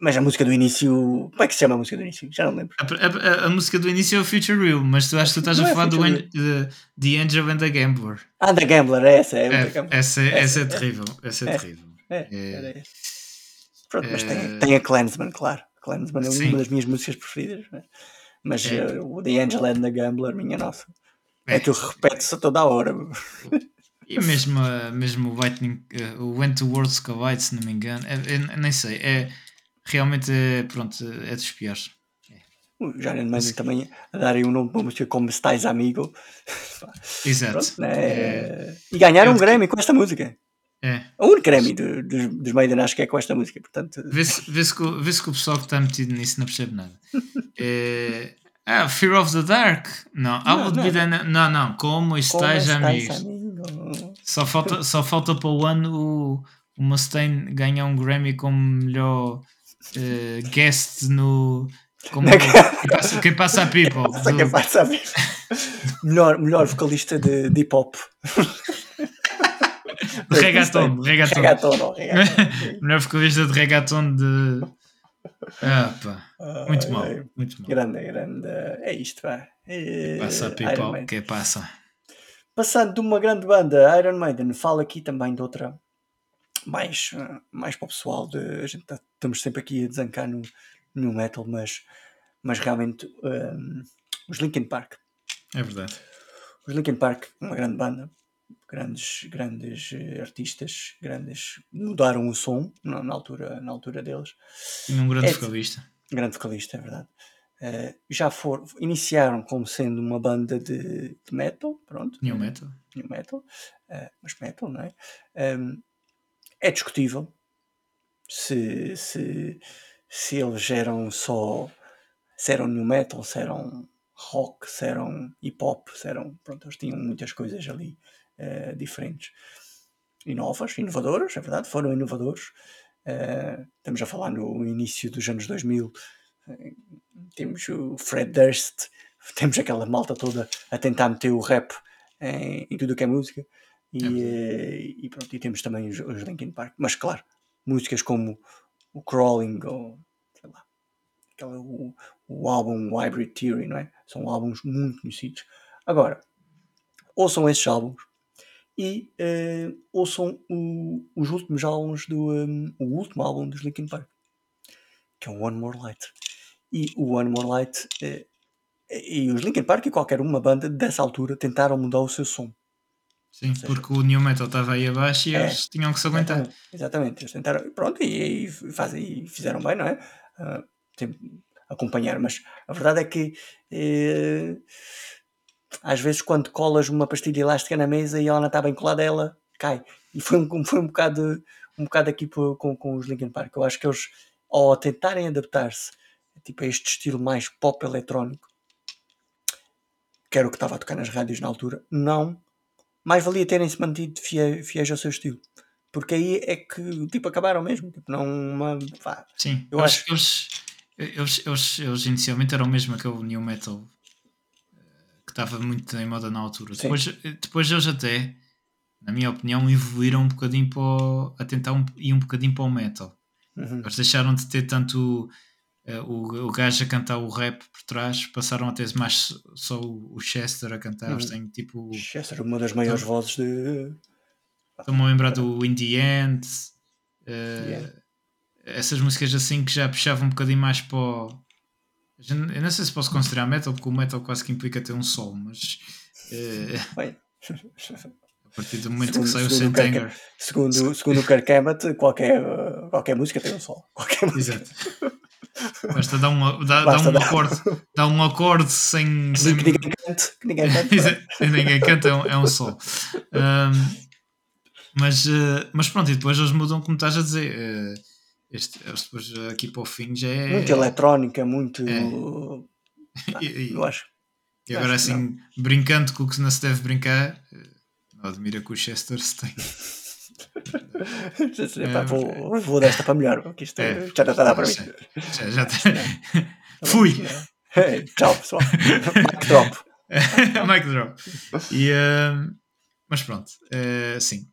mas a música do início, como é que se chama a música do início? Já não lembro. A, a, a música do início é o Future Real, mas tu acho que tu estás não a é falar do the, the Angel and the Gambler. Ah, The Gambler, é essa, é, é essa, essa, essa, é terrível, essa é, terrível. É, é, Pronto, mas tem, tem a Clansman, claro. Clansman é Sim. uma das minhas músicas preferidas. Né? Mas é. uh, o The Angel and the Gambler, minha nossa. É, aquilo repete-se toda a hora. E mesmo, uh, mesmo o Lightning, uh, o Went to World Collide, se não me engano, é, é, nem sei, é realmente é, pronto, é dos piores. O Jared Manning também a darem um nome para uma música como Estais Amigo. Exato. Pronto, né? é... E ganharam um Grammy com esta música. É. O único Grammy do, do, dos Maiden acho que é com esta música, portanto... Vê-se vê -se que, vê -se que o pessoal que está metido nisso não percebe nada. é... Ah, Fear of the Dark? Não, não I would não. be the... Não, não, como estás, como amigos? Amigo? Só falta, só falta para o ano o, o Mustaine ganhar um Grammy como melhor uh, guest no... Como, quem, passa, quem passa a people. Do... Quem passa a people. melhor, melhor vocalista de, de hip hop. de reggaeton, reggaeton. reggaeton, reggaeton. Melhor vocalista de reggaeton de. Ah, pá. Muito mal, muito mal. Grande, grande. É isto, pá. É... Passa a people, que passa. Passando de uma grande banda, Iron Maiden, fala aqui também de outra mais, mais para o pessoal. De, a gente tá, estamos sempre aqui a desancar no, no metal, mas, mas realmente um, os Linkin Park. É verdade. Os Linkin Park, uma grande banda, grandes, grandes eh, artistas, grandes mudaram o som na, na altura, na altura deles. E um grande é, vocalista. Grande vocalista, é verdade. Uh, já foram, iniciaram como sendo uma banda de, de metal, pronto. New metal. New metal, uh, mas metal, não é? Um, é discutível se, se, se eles eram só se eram new metal, se eram rock, se eram hip hop, se eram, pronto, eles tinham muitas coisas ali uh, diferentes e novas, inovadoras, é verdade, foram inovadores. Uh, estamos a falar no início dos anos 2000, uh, eh, temos o Fred Durst, temos aquela malta toda a tentar meter o rap em, em tudo o que é música. E, é. e, pronto, e temos também os, os Linkin Park, mas claro, músicas como o Crawling ou sei lá, aquela, o, o álbum Hybrid Theory, não é? São álbuns muito conhecidos. Agora, ouçam esses álbuns e uh, ouçam o, os últimos álbuns do um, o último álbum dos Linkin Park que é o One More Light. E o One More Light uh, e os Linkin Park e qualquer uma banda dessa altura tentaram mudar o seu som. Sim, seja, porque o New Metal estava aí abaixo e é, eles tinham que se aguentar. exatamente, exatamente. eles tentaram pronto e, e, fazem, e fizeram bem não é? Uh, tem, acompanhar mas a verdade é que uh, às vezes quando colas uma pastilha elástica na mesa e ela não está bem colada, ela cai. E foi um, foi um bocado um bocado aqui com, com os Linkin Park. Eu acho que eles, ao tentarem adaptar-se tipo, a este estilo mais pop eletrónico, que era o que estava a tocar nas rádios na altura, não. Mais valia terem-se mantido fiéis, fiéis ao seu estilo. porque aí é que tipo, acabaram mesmo. Tipo, não uma, pá, Sim, eu acho que eles, eles, eles, eles inicialmente eram mesmo aquele new metal que estava muito em moda na altura. Depois, depois eles até, na minha opinião, evoluíram um bocadinho para o, a tentar um, ir um bocadinho para o metal. Uhum. Eles deixaram de ter tanto uh, o, o gajo a cantar o rap por trás, passaram a ter mais só o, Chester a cantar. Uhum. Eles têm tipo. Chester, uma das maiores então, vozes de. Estou-me a lembrar do In the End. Uh, yeah. Essas músicas assim que já puxavam um bocadinho mais para o. Eu não sei se posso considerar metal, porque o metal quase que implica ter um sol, mas. Uh, a partir do momento segundo, que sai o Sentenger. Segundo, segundo o Kirk Hammett, qualquer, qualquer música tem um sol. Qualquer música. Exato. Basta dar um, dá, Basta dá um acorde, dá um acorde sem. sem... Que ninguém canta. Que ninguém canta. ninguém canta é um, é um sol. Um, mas, uh, mas pronto, e depois eles mudam, como estás a dizer. Uh, este, este depois aqui para o fim já é. Muito eletrónica, muito. É. Ah, e, eu acho. E agora acho assim, brincando com o que não se deve brincar, não admira que o Chester se tem. é, vou, vou desta para melhor, porque isto é, já está a dar para mim. Já, já está. Fui! Hey, tchau, pessoal. Mic drop. Mic drop. E, uh, mas pronto, uh, sim.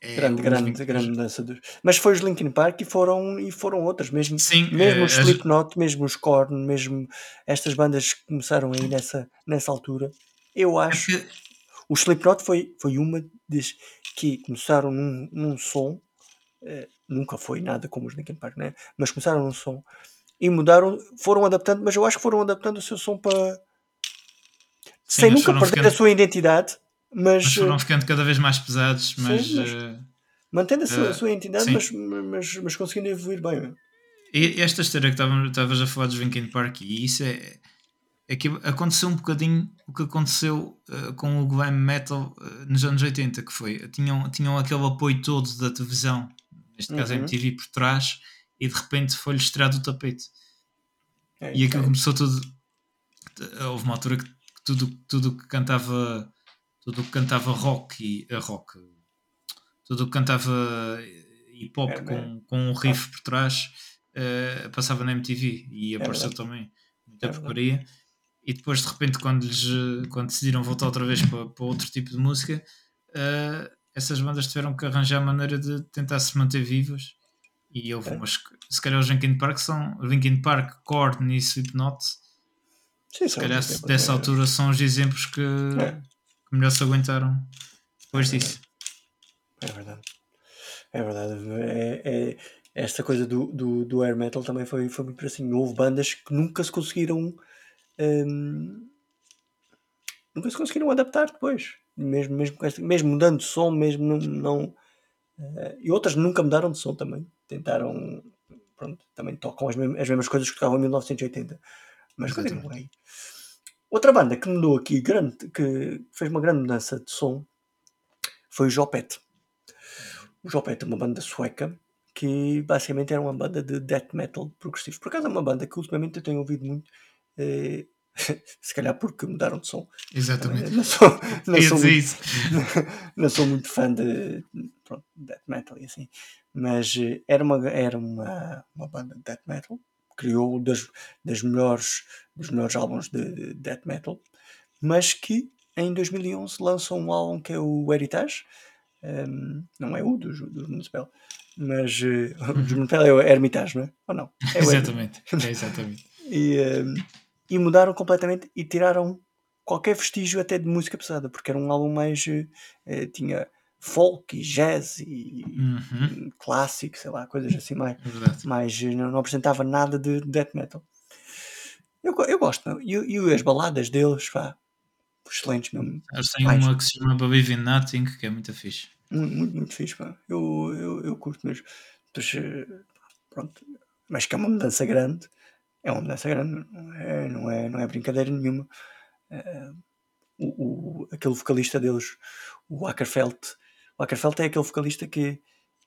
É grande, grande, grande mudança. Dos... Mas foi os Linkin Park e foram, e foram outras, mesmo, Sim, mesmo é, os Slipknot, mesmo os Korn, mesmo estas bandas que começaram aí nessa, nessa altura. Eu acho. É que... O Slipknot foi, foi uma das que começaram num, num som, eh, nunca foi nada como os Linkin Park, né? mas começaram num som e mudaram, foram adaptando, mas eu acho que foram adaptando o seu som para. Sim, sem nunca perder ficando... a sua identidade mas, mas foram eh, ficando cada vez mais pesados, mas, sim, mas uh, mantendo a sua, uh, sua entidade, mas, mas, mas, conseguindo evoluir bem. E esta história que estavas a falar dos Linkin Park, e isso é, é que aconteceu um bocadinho o que aconteceu uh, com o glam metal nos anos 80, que foi, tinham, tinham aquele apoio todo da televisão, neste caso uhum. a MTV por trás, e de repente foi-lhes tirado o tapete. É, e aquilo é. começou tudo. Houve uma altura que tudo, tudo que cantava tudo o que cantava rock e uh, rock, tudo o que cantava hip hop é, com, é. com um riff por trás uh, passava na MTV e é apareceu também muita é porcaria. E depois de repente, quando, lhes, quando decidiram voltar outra vez para, para outro tipo de música, uh, essas bandas tiveram que arranjar a maneira de tentar se manter vivas. E houve é. umas, se calhar os Linkin Park são Linkin Park, Korn e Slipknot. Sim, se calhar dessa altura são os exemplos que, é que melhor se aguentaram depois é disso. É verdade. É verdade. É, é, esta coisa do, do, do air metal também foi, foi muito assim. Houve bandas que nunca se conseguiram. Hum, nunca se conseguiram adaptar depois. Mesmo, mesmo, mesmo mudando de som, mesmo não. não uh, e outras nunca mudaram de som também. Tentaram. Pronto, também tocam as mesmas, as mesmas coisas que tocavam em 1980. Mas é. Outra banda que mudou aqui, grande, que fez uma grande mudança de som, foi o Jopet. O Jopet é uma banda sueca que basicamente era uma banda de death metal progressivo. Por acaso é uma banda que ultimamente eu tenho ouvido muito, eh, se calhar porque mudaram de som. Exatamente. não, sou, não, sou muito, não sou muito fã de pronto, death metal e assim, mas eh, era uma, era uma, uma banda de death metal criou das, das melhores, dos melhores álbuns de, de death metal, mas que em 2011 lançou um álbum que é o Heritage, um, não é o dos, dos Municipal, mas uh, o dos Municipal é o Hermitage, não é? Ou não? É exatamente, é exatamente. e, um, e mudaram completamente e tiraram qualquer vestígio até de música pesada, porque era um álbum mais. Uh, tinha folk e jazz e uhum. clássico, sei lá, coisas assim mais, mais não, não, apresentava nada de death metal. Eu, eu gosto, e, e as baladas deles, pá, excelentes mesmo. Eles têm uma que se chama Believe in Nothing, que é muito fixe. Muito, muito, muito fixe, pá. Eu, eu, eu curto mesmo. Mas, eh, pronto, mas que é uma mudança grande, é uma mudança grande, não é, não é, não é brincadeira nenhuma. Uh, o, o, aquele vocalista deles, o Ackerfeld, o Ackerfeld é aquele vocalista que,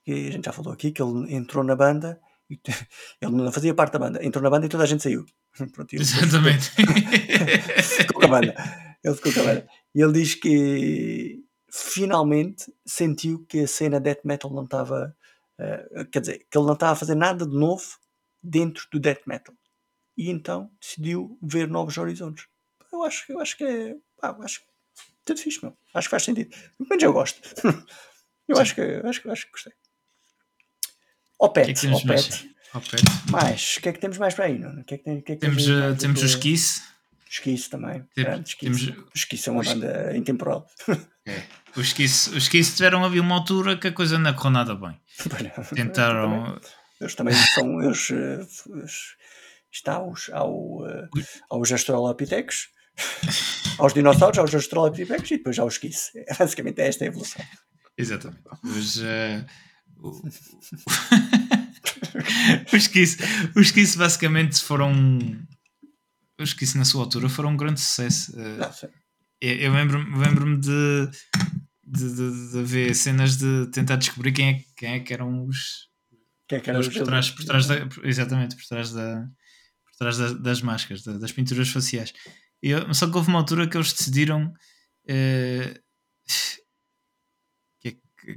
que, a gente já falou aqui, que ele entrou na banda, ele não fazia parte da banda, entrou na banda e toda a gente saiu. Pronto, Exatamente. ficou com a banda. Ele ficou com a banda. E ele diz que finalmente sentiu que a cena death metal não estava. Uh, quer dizer, que ele não estava a fazer nada de novo dentro do death metal. E então decidiu ver novos horizontes. Eu acho, eu acho que é. Pá, acho tudo fixe, meu. Acho que faz sentido. Pelo menos eu gosto. eu acho que, acho, acho que gostei. Ao pet, que é que ao pet. Mais, o que é que temos mais para aí? Não? Que é que tem, que é que temos uh, temos o Esquice. Esquice também. Temos, Esquice. Temos... Esquice é uma banda intemporal. É. Os Esquice, os Esquice tiveram ali uma altura que a coisa não correu nada bem. Tentaram. Eles também são. Eles, eles, está aos, ao, uh, aos Australopithecus, aos dinossauros, aos Australopithecus e depois aos Esquice. É, basicamente é esta a evolução. Exatamente. Mas, uh, o... os Kiss, os basicamente foram. Os Kiss na sua altura foram um grande sucesso. Não, eu, eu lembro-me lembro de, de, de, de, ver cenas de tentar descobrir quem é, quem é que eram os. Quem é que eram os por trás, por trás da, Exatamente, por trás, da, por trás das, das máscaras, das pinturas faciais. Eu, só que houve uma altura que eles decidiram. Uh,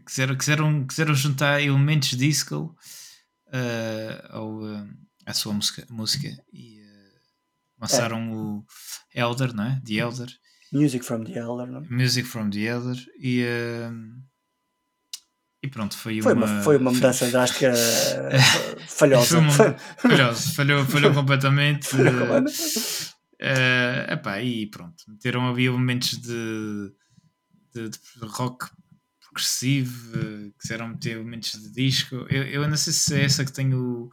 quiseram, quiseram, quiseram juntar elementos disco uh, ao, uh, à sua música, música e uh, lançaram é. o Elder, não é? The Elder. Music from the Elder, não? É? Music from the Elder e, e pronto, foi, foi uma, Foi uma mudança drástica falhosa. Uma, falhosa, falhou, falhou completamente. Uh, epá, e pronto, meteram ali elementos de, de, de rock progressivo, quiseram meter momentos de disco. Eu, eu não sei se é essa que tem o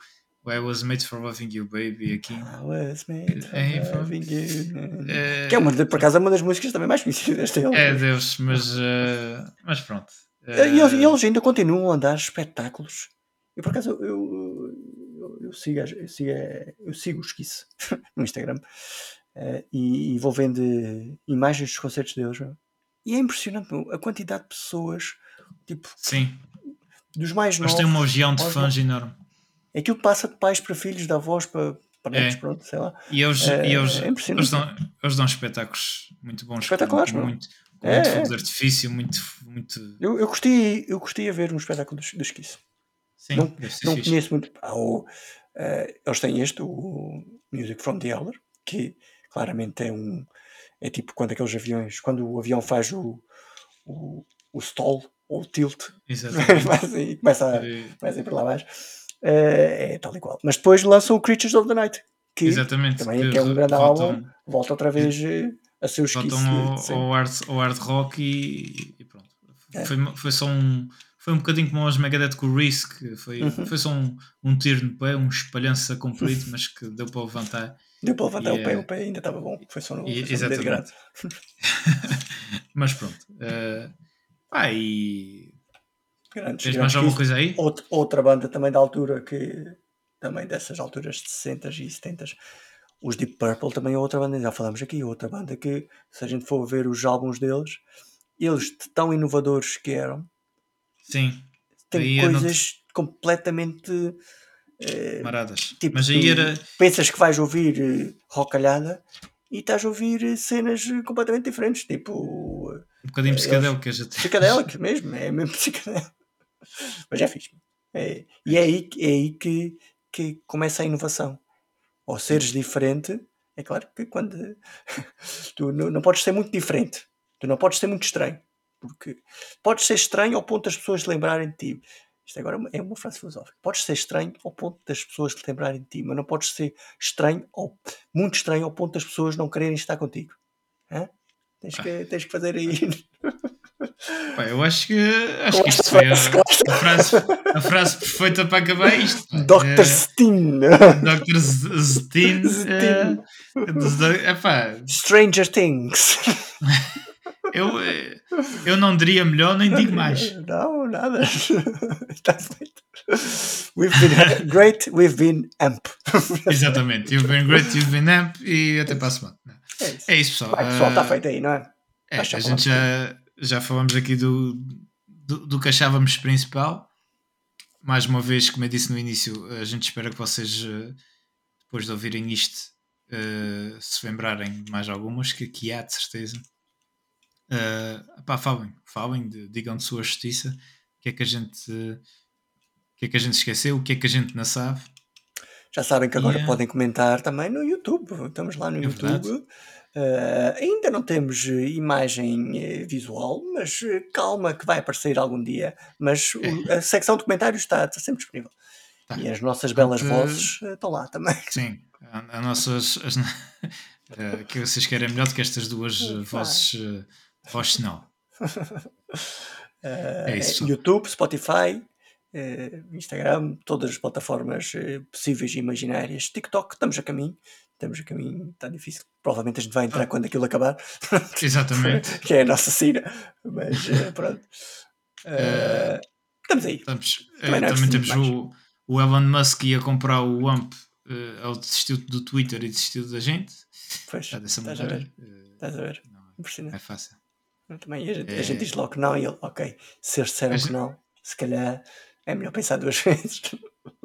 I Was Made for Loving You Baby aqui. I was made for é, loving you. É, que é uma, por acaso é uma das músicas também mais conhecidas dele. É Deus, mas, uh, mas pronto. Uh, e eles, eles, ainda continuam a dar espetáculos. E por acaso eu, eu, eu, eu sigo, eu, sigo, eu sigo o Esquice no Instagram uh, e, e, vou vendo imagens dos concertos deles. E é impressionante a quantidade de pessoas, tipo, Sim. dos mais novos. Mas tem uma legião de fãs enorme. Aquilo passa de pais para filhos, de avós para, para netos, é. pronto, sei lá. E eles, é, e eles, é eles, dão, eles dão espetáculos muito bons. Espetaculares, muito, com é, muito fogo de artifício, muito. muito... Eu, eu, gostei, eu gostei a ver um espetáculo dos, dos Kiss. Sim, não, não conheço muito. Ah, o, uh, eles têm este, o Music from the Elder, que claramente é um é tipo quando aqueles aviões, quando o avião faz o, o, o stall ou o tilt, e começa a, começa a ir para lá abaixo. Uh, é tal e qual. Mas depois lançam o Creatures of the Night, que Exatamente, também que é um grande voltam, álbum, volta outra vez eh, a ser o esquice. Voltam ao, ao, hard, ao hard rock e, e pronto. É. Foi, foi só um foi um bocadinho como os Megadeth com o Risk, foi, uhum. foi só um, um tiro no pé, um espalhança comprido, mas que deu para levantar. Deu para levantar o pé, o pé ainda estava bom, foi só no, e, foi só no dedo mas pronto. Uh, pá, e. Grandes, Tens mais alguma coisa aí? Outra, outra banda também da altura que. Também dessas alturas de 60 e 70 os Deep Purple também é outra banda, já falamos aqui, outra banda que, se a gente for ver os álbuns deles, eles tão inovadores que eram, Sim. Tem coisas completamente maradas. Tipo, Mas aí era. Pensas que vais ouvir uh, rocalhada e estás a ouvir cenas completamente diferentes, tipo. Um bocadinho psicadélico, uh, psicadélico mesmo, é mesmo psicadélico. Mas é fixe. É, e é aí, é aí que, que começa a inovação. Ou seres diferente, é claro que quando tu não, não podes ser muito diferente, tu não podes ser muito estranho. Porque pode ser estranho ao ponto das pessoas lembrarem de ti. Isto agora é uma frase filosófica. Podes ser estranho ao ponto das pessoas te lembrarem de ti, mas não podes ser estranho ou muito estranho ao ponto das pessoas não quererem estar contigo. Hã? Tens, que, tens que fazer aí. Pá, eu acho que, acho que isto foi a, a, frase, a frase perfeita para acabar isto. Dr. É, Steen. Dr. Steen. É, é, Stranger Things. Eu, eh, eu não diria melhor, nem digo mais. Não, nada. Está feito. We've been great, we've been amp. Exatamente. You've been great, you've been amp e até para a semana. É isso, é isso pessoal. Vai, pessoal, está feito aí, não é? é a gente já, já falamos aqui do, do, do que achávamos principal. Mais uma vez, como eu disse no início, a gente espera que vocês, eh, depois de ouvirem isto, uh, se lembrarem de mais algumas, que aqui há de certeza. Uh, pá, falem, falem, digam de sua justiça o que é que a gente o que é que a gente esqueceu, o que é que a gente não sabe. Já sabem que agora yeah. podem comentar também no YouTube. Estamos lá no é YouTube. Uh, ainda não temos imagem uh, visual, mas uh, calma que vai aparecer algum dia. Mas é. a secção de comentários está, está sempre disponível. Tá. E as nossas belas vozes estão lá também. Sim, as nossas. As, que vocês querem melhor do que estas duas vozes Voz não. é isso. YouTube, Spotify, Instagram, todas as plataformas possíveis e imaginárias. TikTok, estamos a caminho. Estamos a caminho, está difícil. Provavelmente a gente vai entrar ah. quando aquilo acabar. Exatamente. que é a nossa cena. Mas pronto. Uh, estamos aí. Estamos, também, também temos o, o Elon Musk ia comprar o AMP uh, ao desistiu do Twitter e desistiu da gente. Pois, dessa estás a ver. Uh, estás a ver. Não, Impressionante. É fácil. Também a gente, é... a gente diz logo que não e ele, ok, se eles disseram que não, se calhar é melhor pensar duas vezes.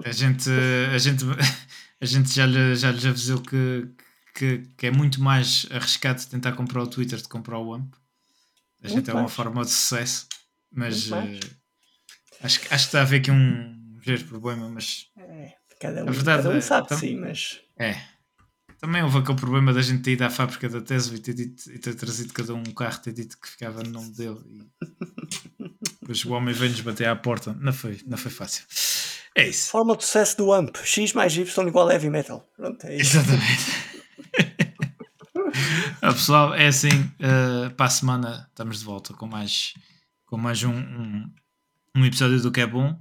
A gente, a gente, a gente já, lhe, já lhes avisou que, que, que, é muito mais arriscado tentar comprar o Twitter do que comprar o AMP. A gente muito é mais. uma forma de sucesso, mas uh, acho, acho que está a haver aqui um ligeiro problema, mas é, cada um, verdade, cada um sabe é, sim, mas é também houve aquele problema da gente ter ido à fábrica da Tesla e ter, dito, e ter trazido cada um um carro, ter dito que ficava no nome dele. E depois o homem veio-nos bater à porta. Não foi, não foi fácil. É isso. Fórmula de sucesso do AMP: X mais Y igual a heavy metal. Pronto, é isso. Exatamente. ah, pessoal, é assim. Uh, para a semana estamos de volta com mais, com mais um, um, um episódio do que é bom.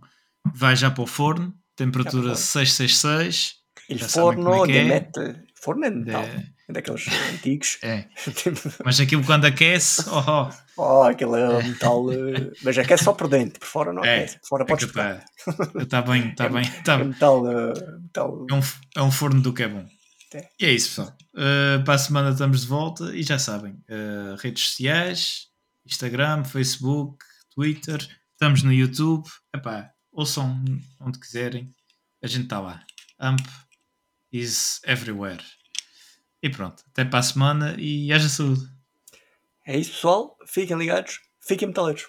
Vai já para o forno, temperatura 666. Il forno é de é. metal forno é metal. É. Daqueles antigos. É. Mas aquilo quando aquece, oh, oh. oh aquilo é, é. metal. Eh, mas aquece só por dentro, por fora não é. aquece. Por fora é podes Está tá bem, está bem. Tá... É metal, uh, metal. É, um, é um forno do que é bom. É. E é isso, pessoal. Uh, para a semana estamos de volta e já sabem: uh, redes sociais, Instagram, Facebook, Twitter, estamos no YouTube. Epá, ouçam onde quiserem, a gente está lá. Amp is everywhere. E pronto, até para a semana e haja saúde. É isso, pessoal. Fiquem ligados, fiquem metaleiros.